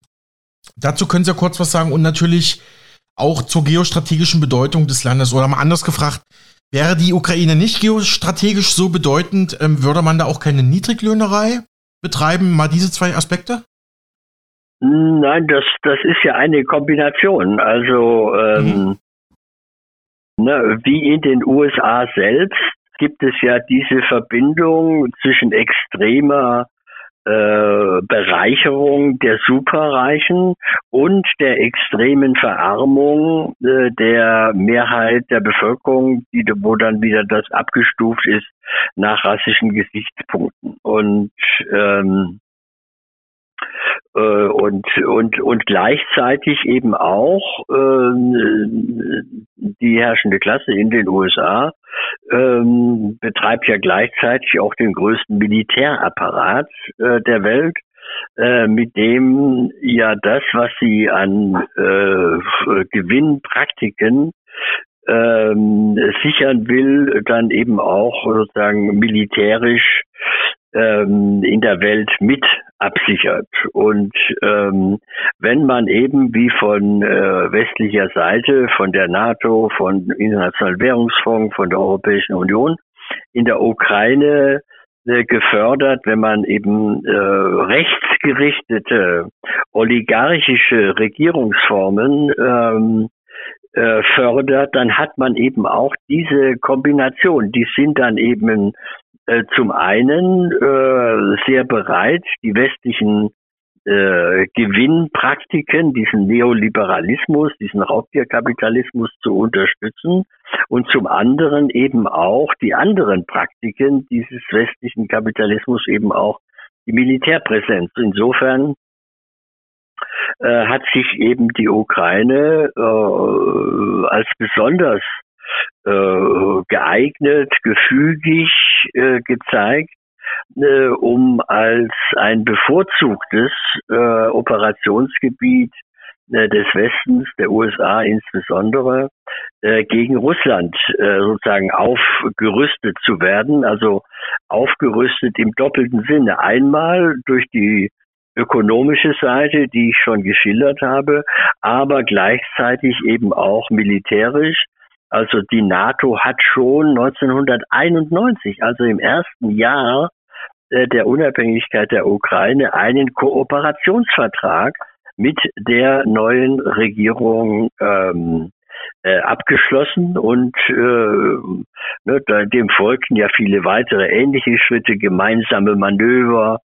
Dazu können Sie ja kurz was sagen und natürlich auch zur geostrategischen Bedeutung des Landes oder mal anders gefragt, Wäre die Ukraine nicht geostrategisch so bedeutend, ähm, würde man da auch keine Niedriglöhnerei betreiben? Mal diese zwei Aspekte? Nein, das, das ist ja eine Kombination. Also ähm, mhm. ne, wie in den USA selbst gibt es ja diese Verbindung zwischen extremer äh, Bereicherung der Superreichen und der extremen Verarmung äh, der Mehrheit der Bevölkerung, die, wo dann wieder das abgestuft ist nach rassischen Gesichtspunkten. Und ähm, äh, und, und, und gleichzeitig eben auch äh, die herrschende Klasse in den USA ähm, betreibt ja gleichzeitig auch den größten Militärapparat äh, der Welt, äh, mit dem ja das, was sie an äh, Gewinnpraktiken ähm, sichern will, dann eben auch sozusagen militärisch ähm, in der Welt mit absichert. Und ähm, wenn man eben wie von äh, westlicher Seite, von der NATO, von Internationalen Währungsfonds, von der Europäischen Union in der Ukraine äh, gefördert, wenn man eben äh, rechtsgerichtete oligarchische Regierungsformen ähm, äh, fördert, dann hat man eben auch diese Kombination. Die sind dann eben äh, zum einen äh, sehr bereit, die westlichen äh, Gewinnpraktiken, diesen Neoliberalismus, diesen Raubtierkapitalismus zu unterstützen und zum anderen eben auch die anderen Praktiken dieses westlichen Kapitalismus, eben auch die Militärpräsenz. Insofern äh, hat sich eben die Ukraine äh, als besonders äh, geeignet, gefügig äh, gezeigt, äh, um als ein bevorzugtes äh, Operationsgebiet äh, des Westens, der USA insbesondere, äh, gegen Russland äh, sozusagen aufgerüstet zu werden, also aufgerüstet im doppelten Sinne. Einmal durch die ökonomische Seite, die ich schon geschildert habe, aber gleichzeitig eben auch militärisch. Also die NATO hat schon 1991, also im ersten Jahr äh, der Unabhängigkeit der Ukraine, einen Kooperationsvertrag mit der neuen Regierung ähm, äh, abgeschlossen und äh, ne, dem folgten ja viele weitere ähnliche Schritte, gemeinsame Manöver,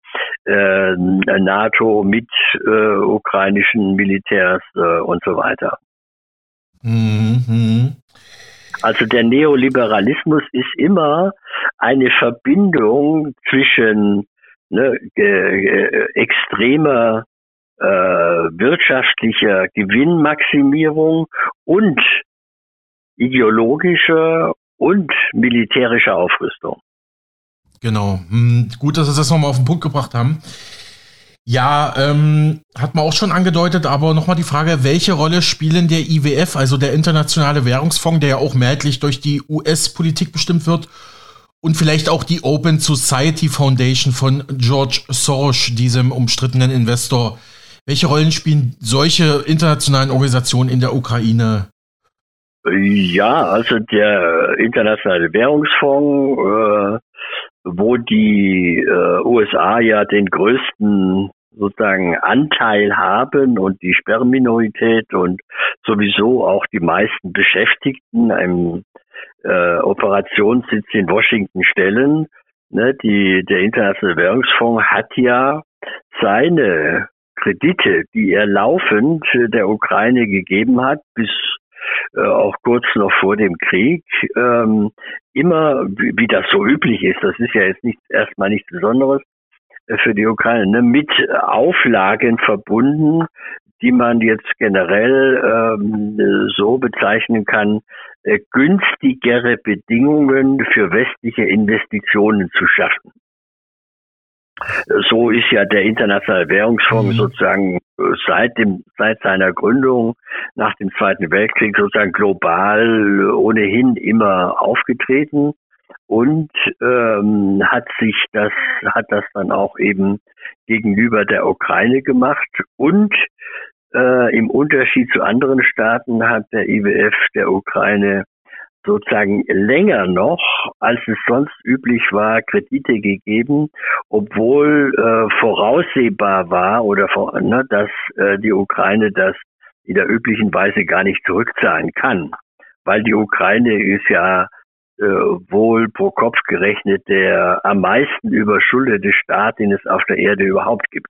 äh, NATO mit äh, ukrainischen Militärs und so weiter. Mhm. Also der Neoliberalismus ist immer eine Verbindung zwischen ne, äh, extremer äh, wirtschaftlicher Gewinnmaximierung und ideologischer und militärischer Aufrüstung. Genau. Hm, gut, dass Sie das nochmal auf den Punkt gebracht haben. Ja, ähm, hat man auch schon angedeutet, aber nochmal die Frage, welche Rolle spielen der IWF, also der Internationale Währungsfonds, der ja auch mehrheitlich durch die US-Politik bestimmt wird, und vielleicht auch die Open Society Foundation von George Soros, diesem umstrittenen Investor. Welche Rollen spielen solche internationalen Organisationen in der Ukraine? Ja, also der Internationale Währungsfonds, äh, wo die äh, USA ja den größten sozusagen Anteil haben und die Sperrminorität und sowieso auch die meisten Beschäftigten einem äh, Operationssitz in Washington stellen. Ne, die, der Internationale Währungsfonds hat ja seine Kredite, die er laufend der Ukraine gegeben hat, bis äh, auch kurz noch vor dem Krieg, ähm, immer, wie, wie das so üblich ist, das ist ja jetzt nicht erstmal nichts Besonderes äh, für die Ukraine, ne, mit Auflagen verbunden, die man jetzt generell ähm, so bezeichnen kann, äh, günstigere Bedingungen für westliche Investitionen zu schaffen. So ist ja der Internationale Währungsfonds mhm. sozusagen äh, seit dem, seit seiner Gründung nach dem Zweiten Weltkrieg sozusagen global ohnehin immer aufgetreten und ähm, hat sich das, hat das dann auch eben gegenüber der Ukraine gemacht und äh, im Unterschied zu anderen Staaten hat der IWF der Ukraine sozusagen länger noch, als es sonst üblich war, Kredite gegeben, obwohl äh, voraussehbar war oder vor, ne, dass äh, die Ukraine das in der üblichen Weise gar nicht zurückzahlen kann, weil die Ukraine ist ja äh, wohl pro Kopf gerechnet der am meisten überschuldete Staat, den es auf der Erde überhaupt gibt.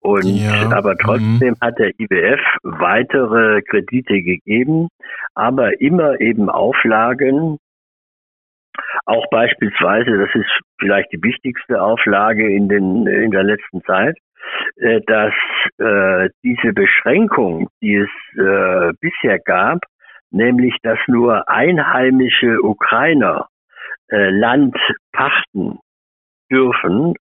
Und ja. aber mhm. trotzdem mhm. hat der IWF weitere Kredite gegeben, aber immer eben Auflagen, auch beispielsweise, das ist vielleicht die wichtigste Auflage in, den, in der letzten Zeit, äh, dass äh, diese Beschränkung, die es äh, bisher gab, nämlich dass nur einheimische Ukrainer äh, Land pachten dürfen,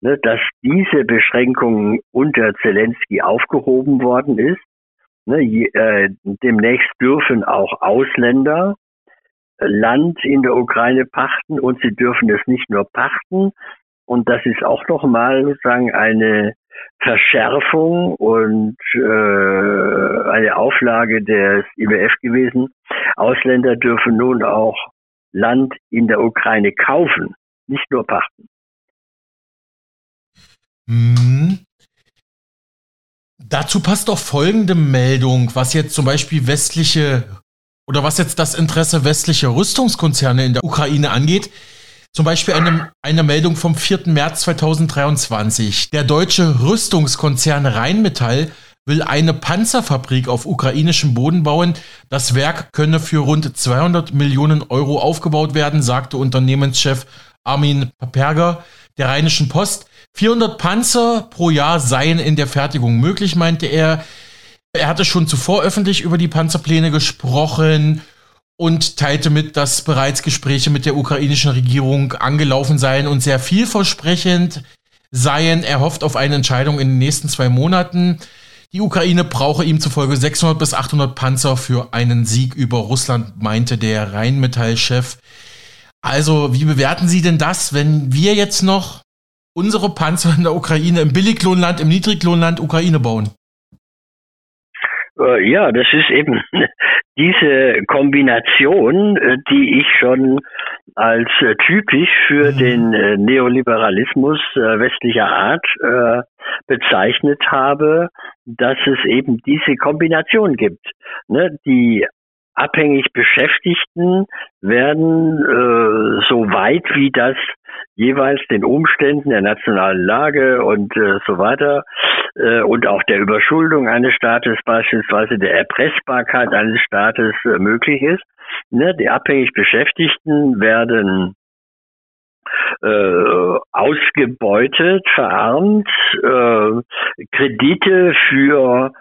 ne, dass diese Beschränkung unter Zelensky aufgehoben worden ist. Ne, äh, demnächst dürfen auch Ausländer Land in der Ukraine pachten und sie dürfen es nicht nur pachten. Und das ist auch nochmal sozusagen eine Verschärfung und äh, eine Auflage des IWF gewesen. Ausländer dürfen nun auch Land in der Ukraine kaufen nicht nur pachten. Hm. Dazu passt auch folgende Meldung, was jetzt zum Beispiel westliche oder was jetzt das Interesse westlicher Rüstungskonzerne in der Ukraine angeht. Zum Beispiel eine, eine Meldung vom 4. März 2023. Der deutsche Rüstungskonzern Rheinmetall will eine Panzerfabrik auf ukrainischem Boden bauen. Das Werk könne für rund 200 Millionen Euro aufgebaut werden, sagte Unternehmenschef Armin Paperger der Rheinischen Post. 400 Panzer pro Jahr seien in der Fertigung möglich, meinte er. Er hatte schon zuvor öffentlich über die Panzerpläne gesprochen und teilte mit, dass bereits Gespräche mit der ukrainischen Regierung angelaufen seien und sehr vielversprechend seien. Er hofft auf eine Entscheidung in den nächsten zwei Monaten. Die Ukraine brauche ihm zufolge 600 bis 800 Panzer für einen Sieg über Russland, meinte der Rheinmetall-Chef. Also, wie bewerten Sie denn das, wenn wir jetzt noch unsere Panzer in der Ukraine, im Billiglohnland, im Niedriglohnland Ukraine bauen? Äh, ja, das ist eben diese Kombination, äh, die ich schon als äh, typisch für mhm. den Neoliberalismus westlicher Art bezeichnet habe, dass es eben diese Kombination gibt. Ne? Die abhängig Beschäftigten werden so weit wie das jeweils den Umständen der nationalen Lage und äh, so weiter äh, und auch der Überschuldung eines Staates beispielsweise der Erpressbarkeit eines Staates äh, möglich ist. Ne? Die abhängig Beschäftigten werden äh, ausgebeutet, verarmt. Äh, Kredite für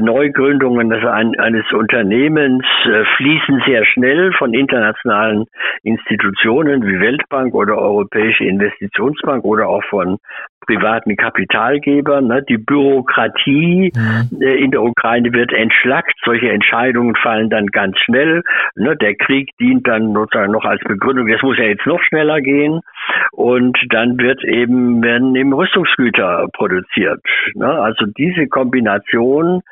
Neugründungen eines Unternehmens äh, fließen sehr schnell von internationalen Institutionen wie Weltbank oder Europäische Investitionsbank oder auch von privaten Kapitalgebern. Ne? Die Bürokratie mhm. Äh, in der Ukraine wird entschlackt. Solche Entscheidungen fallen dann ganz schnell. Ne? Der Krieg dient dann sozusagen noch als Begründung. Das muss ja jetzt noch schneller gehen. Und dann wird eben, werden eben Rüstungsgüter produziert. Ne? Also diese Kombination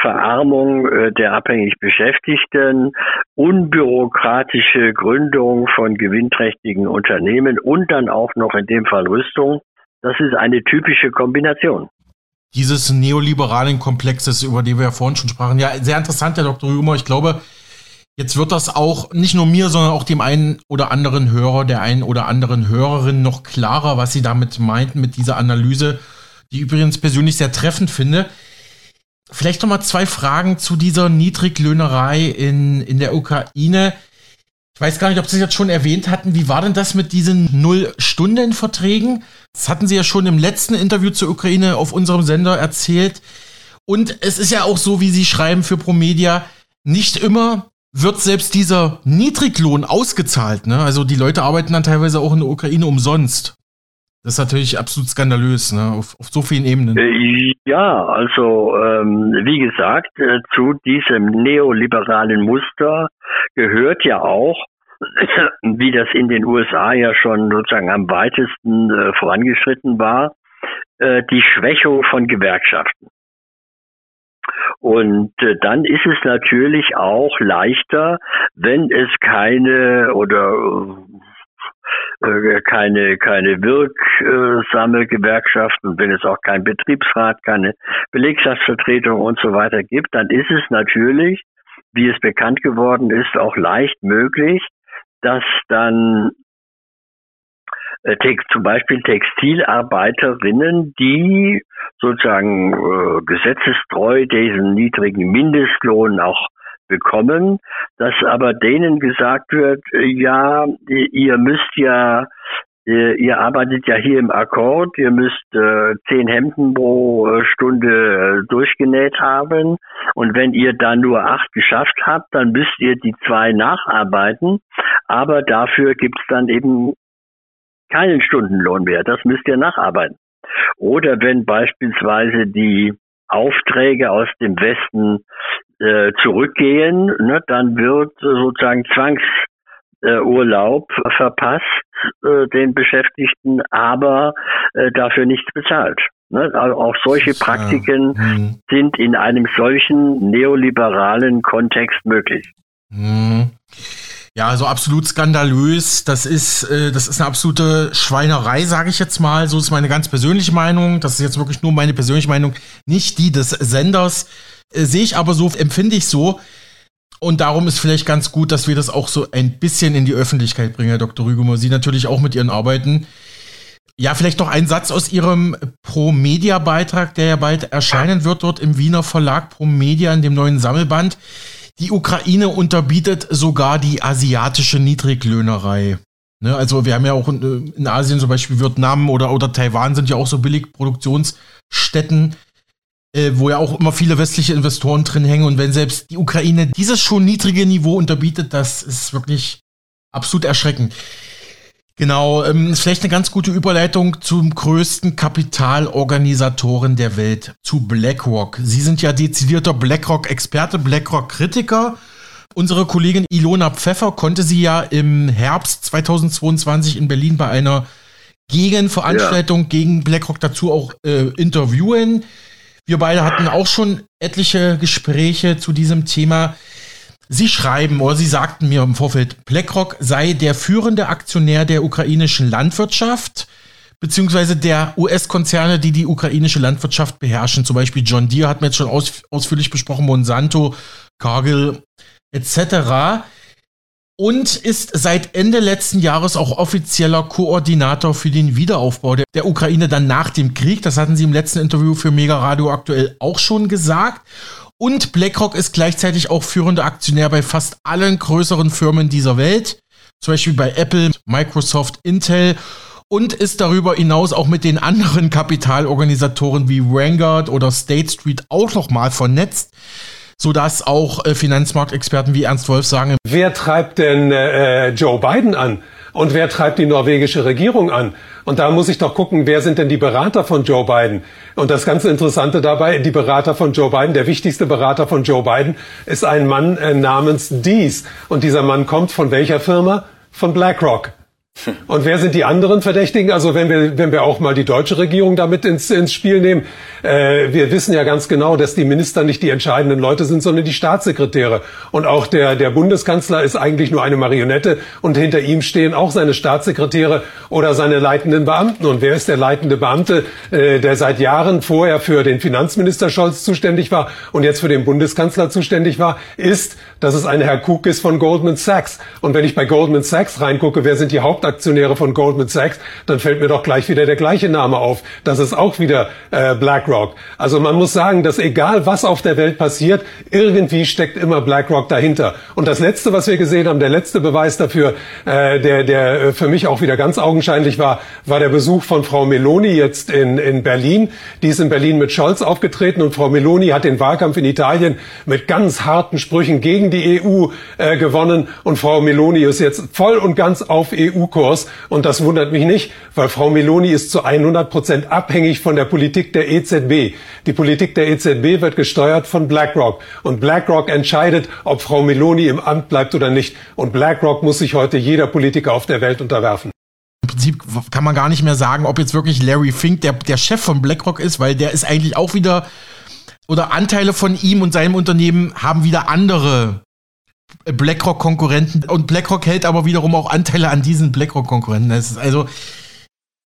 Verarmung äh, der abhängig Beschäftigten, unbürokratische Gründung von gewinnträchtigen Unternehmen und dann auch noch in dem Fall Rüstung. Das ist eine typische Kombination. Dieses neoliberalen Komplexes, über den wir ja vorhin schon sprachen. Ja, sehr interessant, Herr Dr. Rümer. Ich glaube, jetzt wird das auch nicht nur mir, sondern auch dem einen oder anderen Hörer, der einen oder anderen Hörerin noch klarer, was Sie damit meinten mit dieser Analyse, die übrigens persönlich sehr treffend finde. Vielleicht noch mal zwei Fragen zu dieser Niedriglöhnerei in, in der Ukraine. Ich weiß gar nicht, ob Sie es jetzt schon erwähnt hatten. Wie war denn das mit diesen Null-Stunden-Verträgen? Das hatten Sie ja schon im letzten Interview zur Ukraine auf unserem Sender erzählt. Und es ist ja auch so, wie Sie schreiben für Promedia, nicht immer wird selbst dieser Niedriglohn ausgezahlt. Ne? Also die Leute arbeiten dann teilweise auch in der Ukraine umsonst. Das ist natürlich absolut skandalös, ne? auf, auf so vielen Ebenen. Äh, ja, also ähm, wie gesagt, äh, zu diesem neoliberalen Muster gehört ja auch, wie das in den USA ja schon sozusagen am weitesten äh, vorangeschritten war, äh, die Schwächung von Gewerkschaften. Und äh, dann ist es natürlich auch leichter, wenn es keine oder äh, keine, keine wirksame Gewerkschaft und wenn es auch kein Betriebsrat, keine Belegschaftsvertretung und so weiter gibt, dann ist es natürlich, wie es bekannt geworden ist, auch leicht möglich, dass dann äh, zum Beispiel Textilarbeiterinnen, die sozusagen äh, gesetzestreu diesen niedrigen Mindestlohn auch bekommen, dass aber denen gesagt wird, äh, ja, ihr müsst ja Ihr, ihr, arbeitet ja hier im Akkord, ihr müsst äh, zehn Hemden pro äh, Stunde äh, durchgenäht haben. Und wenn ihr dann nur acht geschafft habt, dann müsst ihr die zwei nacharbeiten. Aber dafür gibt's dann eben keinen Stundenlohn mehr. Das müsst ihr nacharbeiten. Oder wenn beispielsweise die Aufträge aus dem Westen äh, zurückgehen, ne, dann wird sozusagen Zwangsurlaub äh, verpasst äh, den Beschäftigten, aber äh, dafür nichts bezahlt. Ne? Also auch solche Praktiken hm. sind in einem solchen neoliberalen Kontext möglich. Hm. Ja, also absolut skandalös. Das ist, äh, das ist eine absolute Schweinerei, sage ich jetzt mal. So ist meine ganz persönliche Meinung. Das ist jetzt wirklich nur meine persönliche Meinung, nicht die des Senders. Äh, Sehe ich aber so, empfinde ich so. Und darum ist vielleicht ganz gut, dass wir das auch so ein bisschen in die Öffentlichkeit bringen, Herr Dr. Rügemer. Sie natürlich auch mit Ihren Arbeiten. Ja, vielleicht noch ein Satz aus Ihrem Pro-Media-Beitrag, der ja bald erscheinen wird dort im Wiener Verlag Pro-Media in dem neuen Sammelband. Die Ukraine unterbietet sogar die asiatische Niedriglöhnerei. Ne, also wir haben ja auch in, in, Asien zum Beispiel Vietnam oder, oder Taiwan sind ja auch so Billigproduktionsstätten, äh, wo ja auch immer viele westliche Investoren drin hängen. Und wenn selbst die Ukraine dieses schon niedrige Niveau unterbietet, das ist wirklich absolut erschreckend. Genau, ähm, ist vielleicht eine ganz gute Überleitung zum größten Kapitalorganisatoren der Welt, zu BlackRock. Sie sind ja dezidierter BlackRock-Experte, BlackRock-Kritiker. Unsere Kollegin Ilona Pfeffer konnte sie ja im Herbst 2022 in Berlin bei einer Gegenveranstaltung ja. gegen BlackRock dazu auch äh, interviewen. Wir beide hatten auch schon etliche Gespräche zu diesem Thema. Sie schreiben oder Sie sagten mir im Vorfeld, BlackRock sei der führende Aktionär der ukrainischen Landwirtschaft beziehungsweise der US-Konzerne, die die ukrainische Landwirtschaft beherrschen. Zum Beispiel John Deere hat man jetzt schon aus, ausführlich besprochen, Monsanto, Cargill etc. Und ist seit Ende letzten Jahres auch offizieller Koordinator für den Wiederaufbau der, der Ukraine dann nach dem Krieg. Das hatten Sie im letzten Interview für Mega Radio aktuell auch schon gesagt. Und BlackRock ist gleichzeitig auch führender Aktionär bei fast allen größeren Firmen dieser Welt, zum Beispiel bei Apple, Microsoft, Intel und ist darüber hinaus auch mit den anderen Kapitalorganisatoren wie Vanguard oder State Street auch nochmal vernetzt sodass auch äh, Finanzmarktexperten wie Ernst Wolf sagen. Wer treibt denn äh, Joe Biden an? Und wer treibt die norwegische Regierung an? Und da muss ich doch gucken, wer sind denn die Berater von Joe Biden? Und das ganz Interessante dabei, die Berater von Joe Biden, der wichtigste Berater von Joe Biden ist ein Mann äh, namens Dees. Und dieser Mann kommt von welcher Firma? Von BlackRock. Und wer sind die anderen Verdächtigen? Also wenn wir, wenn wir auch mal die deutsche Regierung damit ins, ins Spiel nehmen, äh, wir wissen ja ganz genau, dass die Minister nicht die entscheidenden Leute sind, sondern die Staatssekretäre. Und auch der, der Bundeskanzler ist eigentlich nur eine Marionette und hinter ihm stehen auch seine Staatssekretäre oder seine leitenden Beamten. Und wer ist der leitende Beamte, äh, der seit Jahren vorher für den Finanzminister Scholz zuständig war und jetzt für den Bundeskanzler zuständig war, ist, dass es ein Herr Cook ist von Goldman Sachs. Und wenn ich bei Goldman Sachs reingucke, wer sind die Haupt Hauptaktionäre von Goldman Sachs, dann fällt mir doch gleich wieder der gleiche Name auf. Das ist auch wieder äh, BlackRock. Also man muss sagen, dass egal was auf der Welt passiert, irgendwie steckt immer BlackRock dahinter. Und das letzte, was wir gesehen haben, der letzte Beweis dafür, äh, der, der äh, für mich auch wieder ganz augenscheinlich war, war der Besuch von Frau Meloni jetzt in, in Berlin. Die ist in Berlin mit Scholz aufgetreten und Frau Meloni hat den Wahlkampf in Italien mit ganz harten Sprüchen gegen die EU äh, gewonnen und Frau Meloni ist jetzt voll und ganz auf EU Kurs. Und das wundert mich nicht, weil Frau Meloni ist zu 100 Prozent abhängig von der Politik der EZB. Die Politik der EZB wird gesteuert von BlackRock. Und BlackRock entscheidet, ob Frau Meloni im Amt bleibt oder nicht. Und BlackRock muss sich heute jeder Politiker auf der Welt unterwerfen. Im Prinzip kann man gar nicht mehr sagen, ob jetzt wirklich Larry Fink der, der Chef von BlackRock ist, weil der ist eigentlich auch wieder oder Anteile von ihm und seinem Unternehmen haben wieder andere BlackRock-Konkurrenten und BlackRock hält aber wiederum auch Anteile an diesen BlackRock-Konkurrenten. also,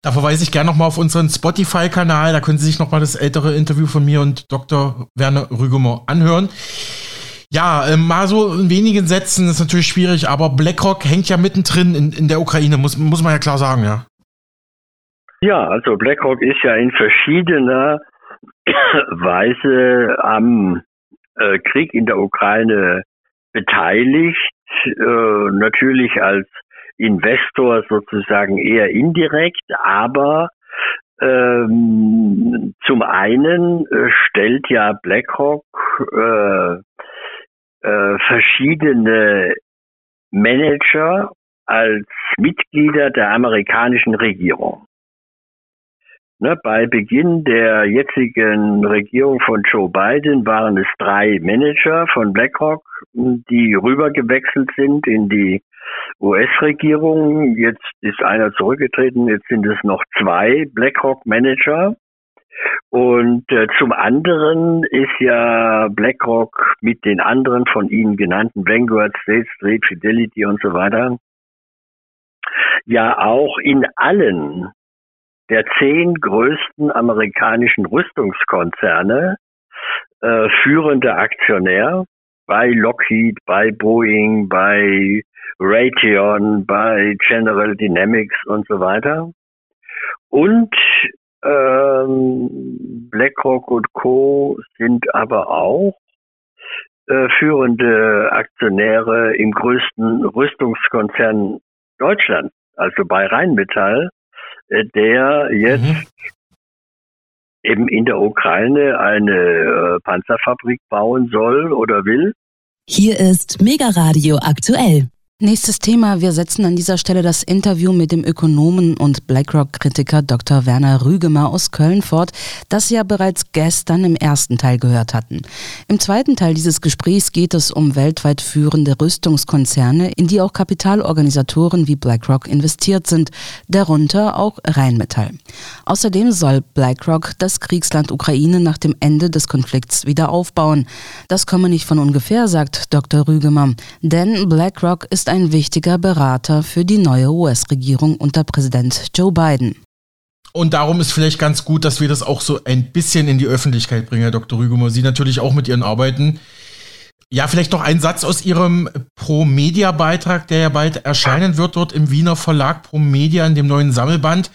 da verweise ich gerne nochmal auf unseren Spotify-Kanal, da können Sie sich nochmal das ältere Interview von mir und Dr. Werner Rügemer anhören. Ja, äh, mal so in wenigen Sätzen ist natürlich schwierig, aber BlackRock hängt ja mittendrin in, in der Ukraine, muss, muss man ja klar sagen, ja. Ja, also BlackRock ist ja in verschiedener Weise am äh, Krieg in der Ukraine beteiligt, äh, natürlich als Investor sozusagen eher indirekt, aber ähm, zum einen äh, stellt ja BlackRock äh, äh, verschiedene Manager als Mitglieder der amerikanischen Regierung. Ne, bei Beginn der jetzigen Regierung von Joe Biden waren es drei Manager von BlackRock, die rübergewechselt sind in die US-Regierung. Jetzt ist einer zurückgetreten, jetzt sind es noch zwei BlackRock-Manager. Und äh, zum anderen ist ja BlackRock mit den anderen von Ihnen genannten Vanguard, State Street, Fidelity und so weiter ja auch in allen der zehn größten amerikanischen Rüstungskonzerne äh, führender Aktionär. bei Lockheed, bei Boeing, bei Raytheon, bei General Dynamics und so weiter. Und ähm, BlackRock und Co. sind aber auch äh, führende Aktionäre im größten Rüstungskonzern Deutschlands, also bei Rheinmetall, der jetzt mhm. eben in der Ukraine eine äh, Panzerfabrik bauen soll oder will. Hier ist Mega Radio aktuell. Nächstes Thema. Wir setzen an dieser Stelle das Interview mit dem Ökonomen und BlackRock-Kritiker Dr. Werner Rügemer aus Köln fort, das Sie ja bereits gestern im ersten Teil gehört hatten. Im zweiten Teil dieses Gesprächs geht es um weltweit führende Rüstungskonzerne, in die auch Kapitalorganisatoren wie BlackRock investiert sind, darunter auch Rheinmetall. Außerdem soll BlackRock das Kriegsland Ukraine nach dem Ende des Konflikts wieder aufbauen. Das komme nicht von ungefähr, sagt Dr. Rügemer, denn BlackRock ist ist ein wichtiger Berater für die neue US-Regierung unter Präsident Joe Biden. Und darum ist vielleicht ganz gut, dass wir das auch so ein bisschen in die Öffentlichkeit bringen, Herr Dr. Rügemer. Sie natürlich auch mit Ihren Arbeiten. Ja, vielleicht noch ein Satz aus Ihrem Pro-Media-Beitrag, der ja bald erscheinen wird, dort im Wiener Verlag Pro-Media in dem neuen Sammelband.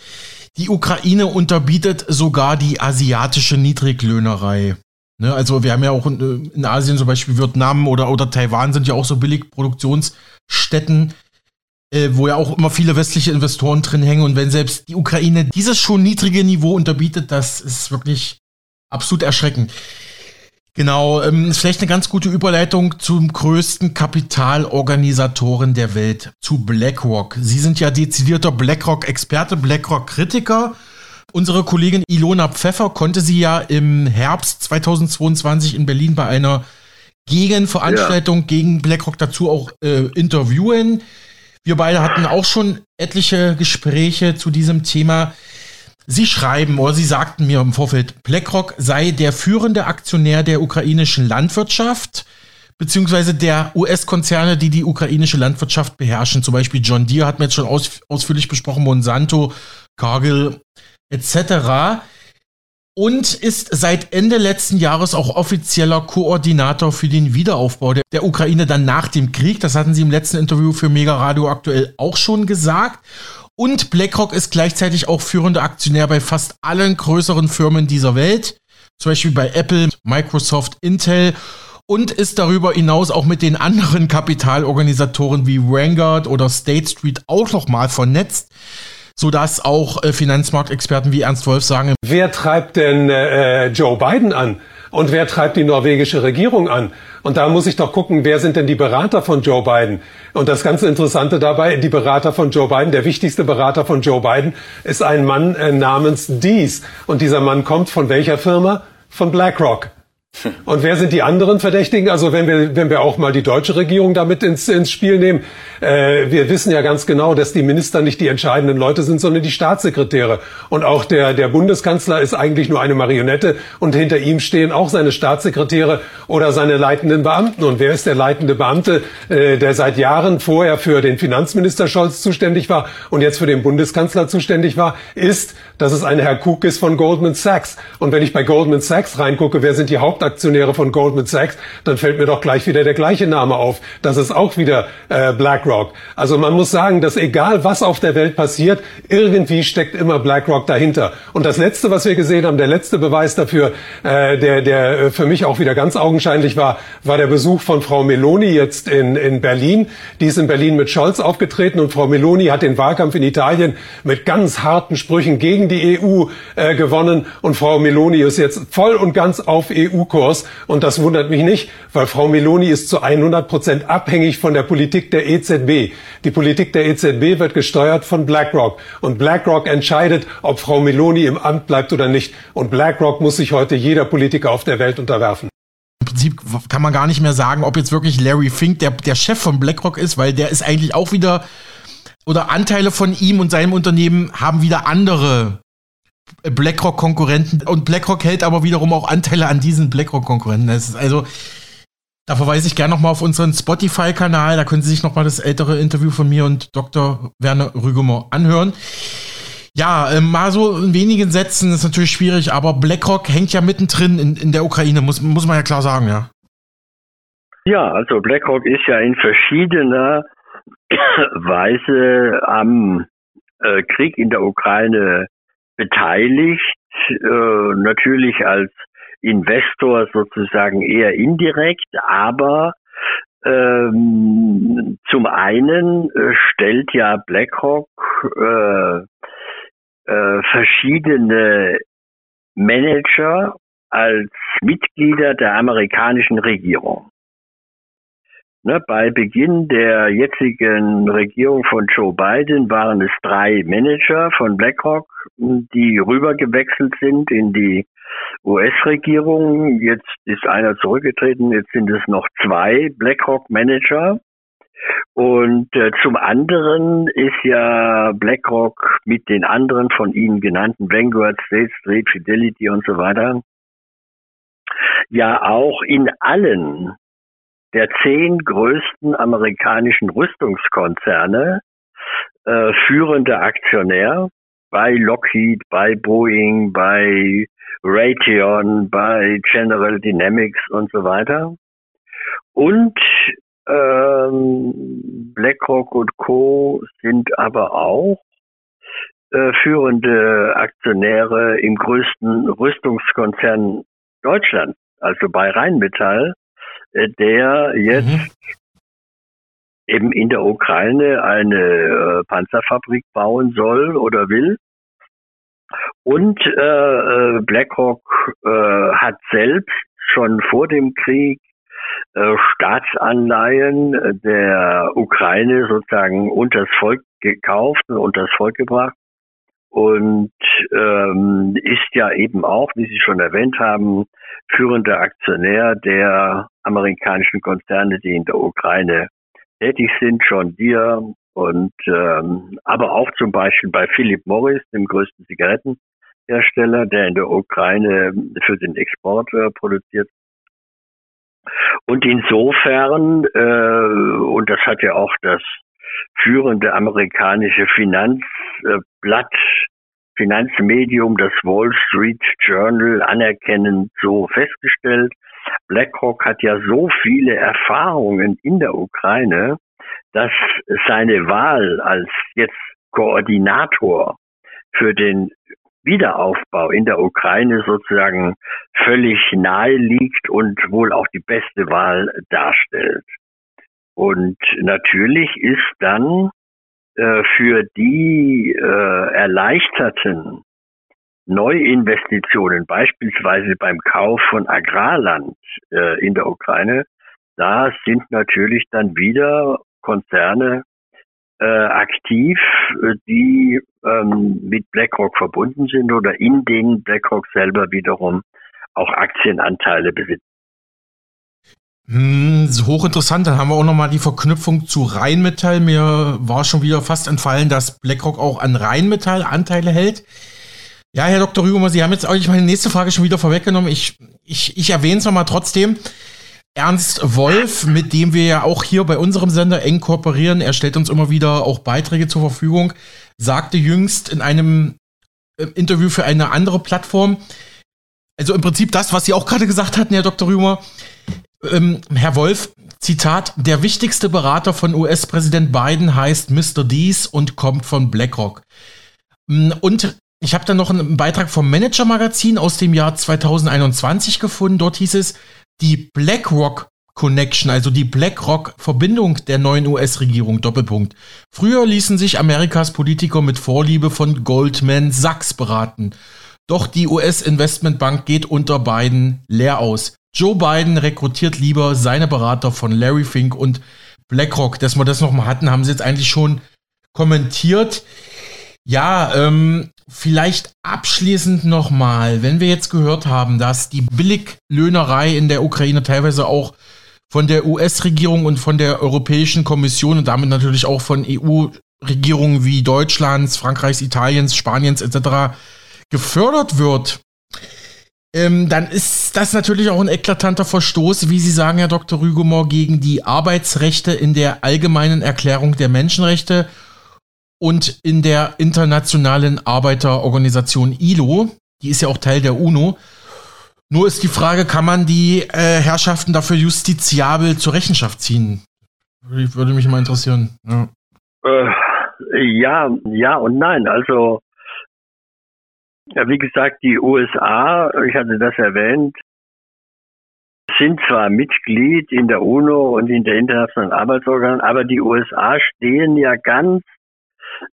Die Ukraine unterbietet sogar die asiatische Niedriglöhnerei. Ne, also wir haben ja auch in, in, Asien zum Beispiel Vietnam oder, oder Taiwan sind ja auch so Billigproduktions- Städten, äh, wo ja auch immer viele westliche Investoren drin hängen. Und wenn selbst die Ukraine dieses schon niedrige Niveau unterbietet, das ist wirklich absolut erschreckend. Genau, ähm, ist vielleicht eine ganz gute Überleitung zum größten Kapitalorganisatoren der Welt, zu BlackRock. Sie sind ja dezidierter BlackRock-Experte, BlackRock-Kritiker. Unsere Kollegin Ilona Pfeffer konnte sie ja im Herbst 2022 in Berlin bei einer Gegenveranstaltung ja. gegen BlackRock dazu auch äh, interviewen. Wir beide hatten auch schon etliche Gespräche zu diesem Thema. Sie schreiben oder Sie sagten mir im Vorfeld, BlackRock sei der führende Aktionär der ukrainischen Landwirtschaft beziehungsweise der US-Konzerne, die die ukrainische Landwirtschaft beherrschen. Zum Beispiel John Deere hat man jetzt schon aus, ausführlich besprochen, Monsanto, Cargill etc und ist seit Ende letzten Jahres auch offizieller Koordinator für den Wiederaufbau der, Ukraine dann nach dem Krieg. Das hatten Sie im letzten Interview für Mega Radio aktuell auch schon gesagt. Und BlackRock ist gleichzeitig auch führender Aktionär bei fast allen größeren Firmen dieser Welt. Zum Beispiel bei Apple, Microsoft, Intel und ist darüber hinaus auch mit den anderen Kapitalorganisatoren wie Vanguard oder State Street auch nochmal vernetzt sodass auch äh, Finanzmarktexperten wie Ernst Wolf sagen, wer treibt denn äh, Joe Biden an? Und wer treibt die norwegische Regierung an? Und da muss ich doch gucken, wer sind denn die Berater von Joe Biden? Und das ganz Interessante dabei, die Berater von Joe Biden, der wichtigste Berater von Joe Biden ist ein Mann äh, namens Dees. Und dieser Mann kommt von welcher Firma? Von BlackRock. Und wer sind die anderen Verdächtigen? Also wenn wir, wenn wir auch mal die deutsche Regierung damit ins, ins Spiel nehmen, äh, wir wissen ja ganz genau, dass die Minister nicht die entscheidenden Leute sind, sondern die Staatssekretäre. Und auch der, der Bundeskanzler ist eigentlich nur eine Marionette und hinter ihm stehen auch seine Staatssekretäre oder seine leitenden Beamten. Und wer ist der leitende Beamte, äh, der seit Jahren vorher für den Finanzminister Scholz zuständig war und jetzt für den Bundeskanzler zuständig war, ist, dass es ein Herr Cook ist von Goldman Sachs. Und wenn ich bei Goldman Sachs reingucke, wer sind die Haupt Hauptaktionäre von Goldman Sachs, dann fällt mir doch gleich wieder der gleiche Name auf. Das ist auch wieder äh, BlackRock. Also man muss sagen, dass egal was auf der Welt passiert, irgendwie steckt immer BlackRock dahinter. Und das letzte, was wir gesehen haben, der letzte Beweis dafür, äh, der, der äh, für mich auch wieder ganz augenscheinlich war, war der Besuch von Frau Meloni jetzt in, in Berlin. Die ist in Berlin mit Scholz aufgetreten und Frau Meloni hat den Wahlkampf in Italien mit ganz harten Sprüchen gegen die EU äh, gewonnen und Frau Meloni ist jetzt voll und ganz auf EU Kurs. Und das wundert mich nicht, weil Frau Meloni ist zu 100 Prozent abhängig von der Politik der EZB. Die Politik der EZB wird gesteuert von BlackRock. Und BlackRock entscheidet, ob Frau Meloni im Amt bleibt oder nicht. Und BlackRock muss sich heute jeder Politiker auf der Welt unterwerfen. Im Prinzip kann man gar nicht mehr sagen, ob jetzt wirklich Larry Fink der, der Chef von BlackRock ist, weil der ist eigentlich auch wieder oder Anteile von ihm und seinem Unternehmen haben wieder andere BlackRock-Konkurrenten und BlackRock hält aber wiederum auch Anteile an diesen BlackRock-Konkurrenten. also, da verweise ich gerne nochmal auf unseren Spotify-Kanal, da können Sie sich nochmal das ältere Interview von mir und Dr. Werner Rügemer anhören. Ja, äh, mal so in wenigen Sätzen ist natürlich schwierig, aber BlackRock hängt ja mittendrin in, in der Ukraine, muss, muss man ja klar sagen, ja. Ja, also BlackRock ist ja in verschiedener Weise am äh, Krieg in der Ukraine beteiligt, äh, natürlich als Investor sozusagen eher indirekt, aber ähm, zum einen äh, stellt ja BlackRock äh, äh, verschiedene Manager als Mitglieder der amerikanischen Regierung. Ne, bei Beginn der jetzigen Regierung von Joe Biden waren es drei Manager von BlackRock, die rübergewechselt sind in die US-Regierung. Jetzt ist einer zurückgetreten, jetzt sind es noch zwei BlackRock-Manager. Und äh, zum anderen ist ja BlackRock mit den anderen von Ihnen genannten Vanguard, State Street, Fidelity und so weiter ja auch in allen der zehn größten amerikanischen Rüstungskonzerne äh, führender Aktionär bei Lockheed, bei Boeing, bei Raytheon, bei General Dynamics und so weiter. Und ähm, BlackRock und Co. sind aber auch äh, führende Aktionäre im größten Rüstungskonzern Deutschlands, also bei Rheinmetall der jetzt mhm. eben in der Ukraine eine äh, Panzerfabrik bauen soll oder will. Und äh, äh BlackRock äh, hat selbst schon vor dem Krieg äh, Staatsanleihen der Ukraine sozusagen unters Volk gekauft und unters Volk gebracht und ähm, ist ja eben auch, wie Sie schon erwähnt haben, führender Aktionär der amerikanischen Konzerne, die in der Ukraine tätig sind, John Deere und ähm, aber auch zum Beispiel bei Philip Morris, dem größten Zigarettenhersteller, der in der Ukraine für den Export äh, produziert. Und insofern, äh, und das hat ja auch das führende amerikanische Finanzblatt, Finanzmedium, das Wall Street Journal anerkennend so festgestellt. BlackRock hat ja so viele Erfahrungen in der Ukraine, dass seine Wahl als jetzt Koordinator für den Wiederaufbau in der Ukraine sozusagen völlig nahe liegt und wohl auch die beste Wahl darstellt. Und natürlich ist dann äh, für die äh, erleichterten Neuinvestitionen, beispielsweise beim Kauf von Agrarland äh, in der Ukraine, da sind natürlich dann wieder Konzerne äh, aktiv, die ähm, mit BlackRock verbunden sind oder in denen BlackRock selber wiederum auch Aktienanteile besitzt. Hm, hochinteressant. Dann haben wir auch nochmal die Verknüpfung zu Rheinmetall. Mir war schon wieder fast entfallen, dass BlackRock auch an Rheinmetall Anteile hält. Ja, Herr Dr. Rügemer, Sie haben jetzt eigentlich meine nächste Frage schon wieder vorweggenommen. Ich, ich, ich erwähne es nochmal trotzdem. Ernst Wolf, mit dem wir ja auch hier bei unserem Sender eng kooperieren, er stellt uns immer wieder auch Beiträge zur Verfügung, sagte jüngst in einem äh, Interview für eine andere Plattform, also im Prinzip das, was Sie auch gerade gesagt hatten, Herr Dr. Rümer, ähm, Herr Wolf, Zitat, der wichtigste Berater von US-Präsident Biden heißt Mr. Dees und kommt von BlackRock. Mm, und ich habe dann noch einen Beitrag vom Manager-Magazin aus dem Jahr 2021 gefunden. Dort hieß es, die BlackRock Connection, also die BlackRock-Verbindung der neuen US-Regierung, Doppelpunkt. Früher ließen sich Amerikas Politiker mit Vorliebe von Goldman Sachs beraten. Doch die US-Investmentbank geht unter Biden leer aus. Joe Biden rekrutiert lieber seine Berater von Larry Fink und BlackRock. Dass wir das nochmal hatten, haben sie jetzt eigentlich schon kommentiert. Ja, ähm, vielleicht abschließend nochmal, wenn wir jetzt gehört haben, dass die Billiglöhnerei in der Ukraine teilweise auch von der US-Regierung und von der Europäischen Kommission und damit natürlich auch von EU-Regierungen wie Deutschlands, Frankreichs, Italiens, Spaniens etc. gefördert wird ähm, dann ist das natürlich auch ein eklatanter Verstoß, wie Sie sagen, Herr Dr. Rügemor, gegen die Arbeitsrechte in der allgemeinen Erklärung der Menschenrechte und in der internationalen Arbeiterorganisation ILO. Die ist ja auch Teil der UNO. Nur ist die Frage, kann man die äh, Herrschaften dafür justiziabel zur Rechenschaft ziehen? Würde mich mal interessieren. Ja. Äh, ja, ja und nein. Also, ja, wie gesagt, die USA, ich hatte das erwähnt, sind zwar Mitglied in der UNO und in der Internationalen Arbeitsorganisation, aber die USA stehen ja ganz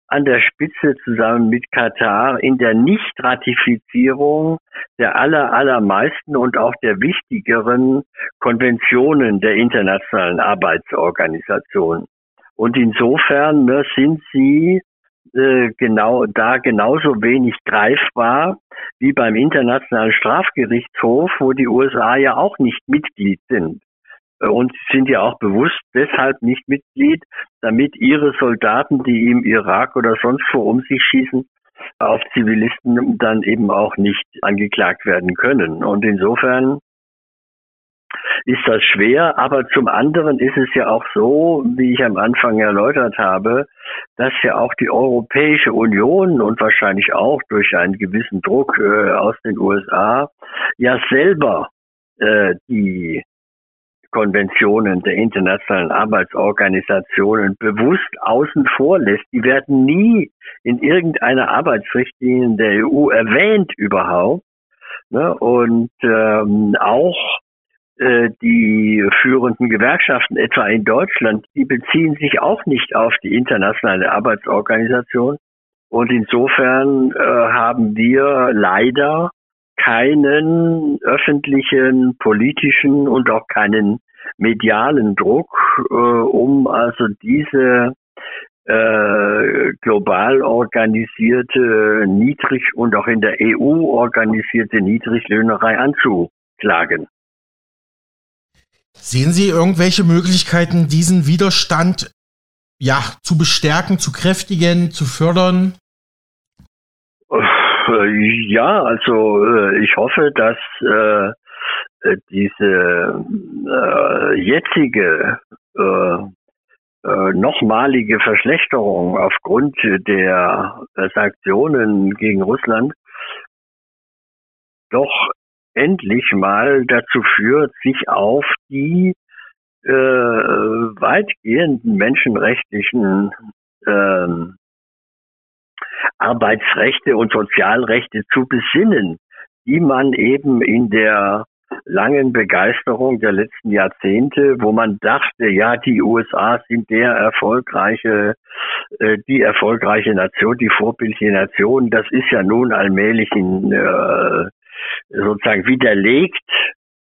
an der Spitze zusammen mit Katar in der Nichtratifizierung der aller, allermeisten und auch der wichtigeren Konventionen der Internationalen Arbeitsorganisation. Und insofern ne, sind sie äh, genau da genauso wenig greifbar wie beim Internationalen Strafgerichtshof, wo die USA ja auch nicht Mitglied sind. Äh, und sind ja auch bewusst deshalb nicht Mitglied, damit ihre Soldaten, die im Irak oder sonst wo um sich schießen, auf Zivilisten dann eben auch nicht angeklagt werden können. Und insofern ist das schwer, aber zum anderen ist es ja auch so, wie ich am Anfang erläutert habe, dass ja auch die Europäische Union und wahrscheinlich auch durch einen gewissen Druck äh, aus den USA ja selber äh, die Konventionen der internationalen Arbeitsorganisationen bewusst außen vor lässt. Die werden nie in irgendeiner Arbeitsrichtlinie der EU erwähnt überhaupt. Ne? Und ähm, auch die führenden Gewerkschaften, etwa in Deutschland, die beziehen sich auch nicht auf die internationale Arbeitsorganisation. Und insofern äh, haben wir leider keinen öffentlichen, politischen und auch keinen medialen Druck, äh, um also diese äh, global organisierte Niedrig- und auch in der EU organisierte Niedriglöhnerei anzuklagen. Sehen Sie irgendwelche Möglichkeiten, diesen Widerstand ja zu bestärken, zu kräftigen, zu fördern? Äh, ja, also äh, ich hoffe, dass äh, diese jetzige nochmalige Verschlechterung aufgrund der Sanktionen gegen Russland doch endlich mal dazu führt, sich auf die äh, weitgehenden menschenrechtlichen ähm, Arbeitsrechte und Sozialrechte zu besinnen, die man eben in der langen Begeisterung der letzten Jahrzehnte, wo man dachte, ja, die USA sind der erfolgreiche, äh, die erfolgreiche Nation, die vorbildliche Nation, das ist ja nun allmählich in, äh, sozusagen widerlegt,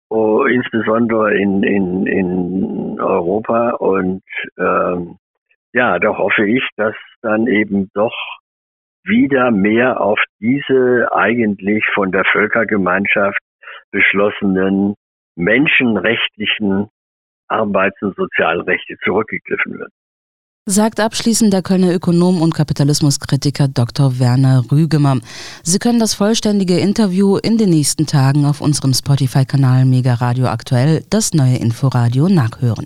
oh, insbesondere in, in, in Europa. Und ähm, ja, da hoffe ich, dass dann eben doch wieder mehr auf diese eigentlich von der Völkergemeinschaft beschlossenen menschenrechtlichen Arbeits- und Sozialrechte zurückgegriffen wird. Sagt abschließend der Kölner Ökonom und Kapitalismuskritiker Dr. Werner Rügemer. Sie können das vollständige Interview in den nächsten Tagen auf unserem Spotify-Kanal Mega Radio Aktuell, das neue Inforadio, nachhören.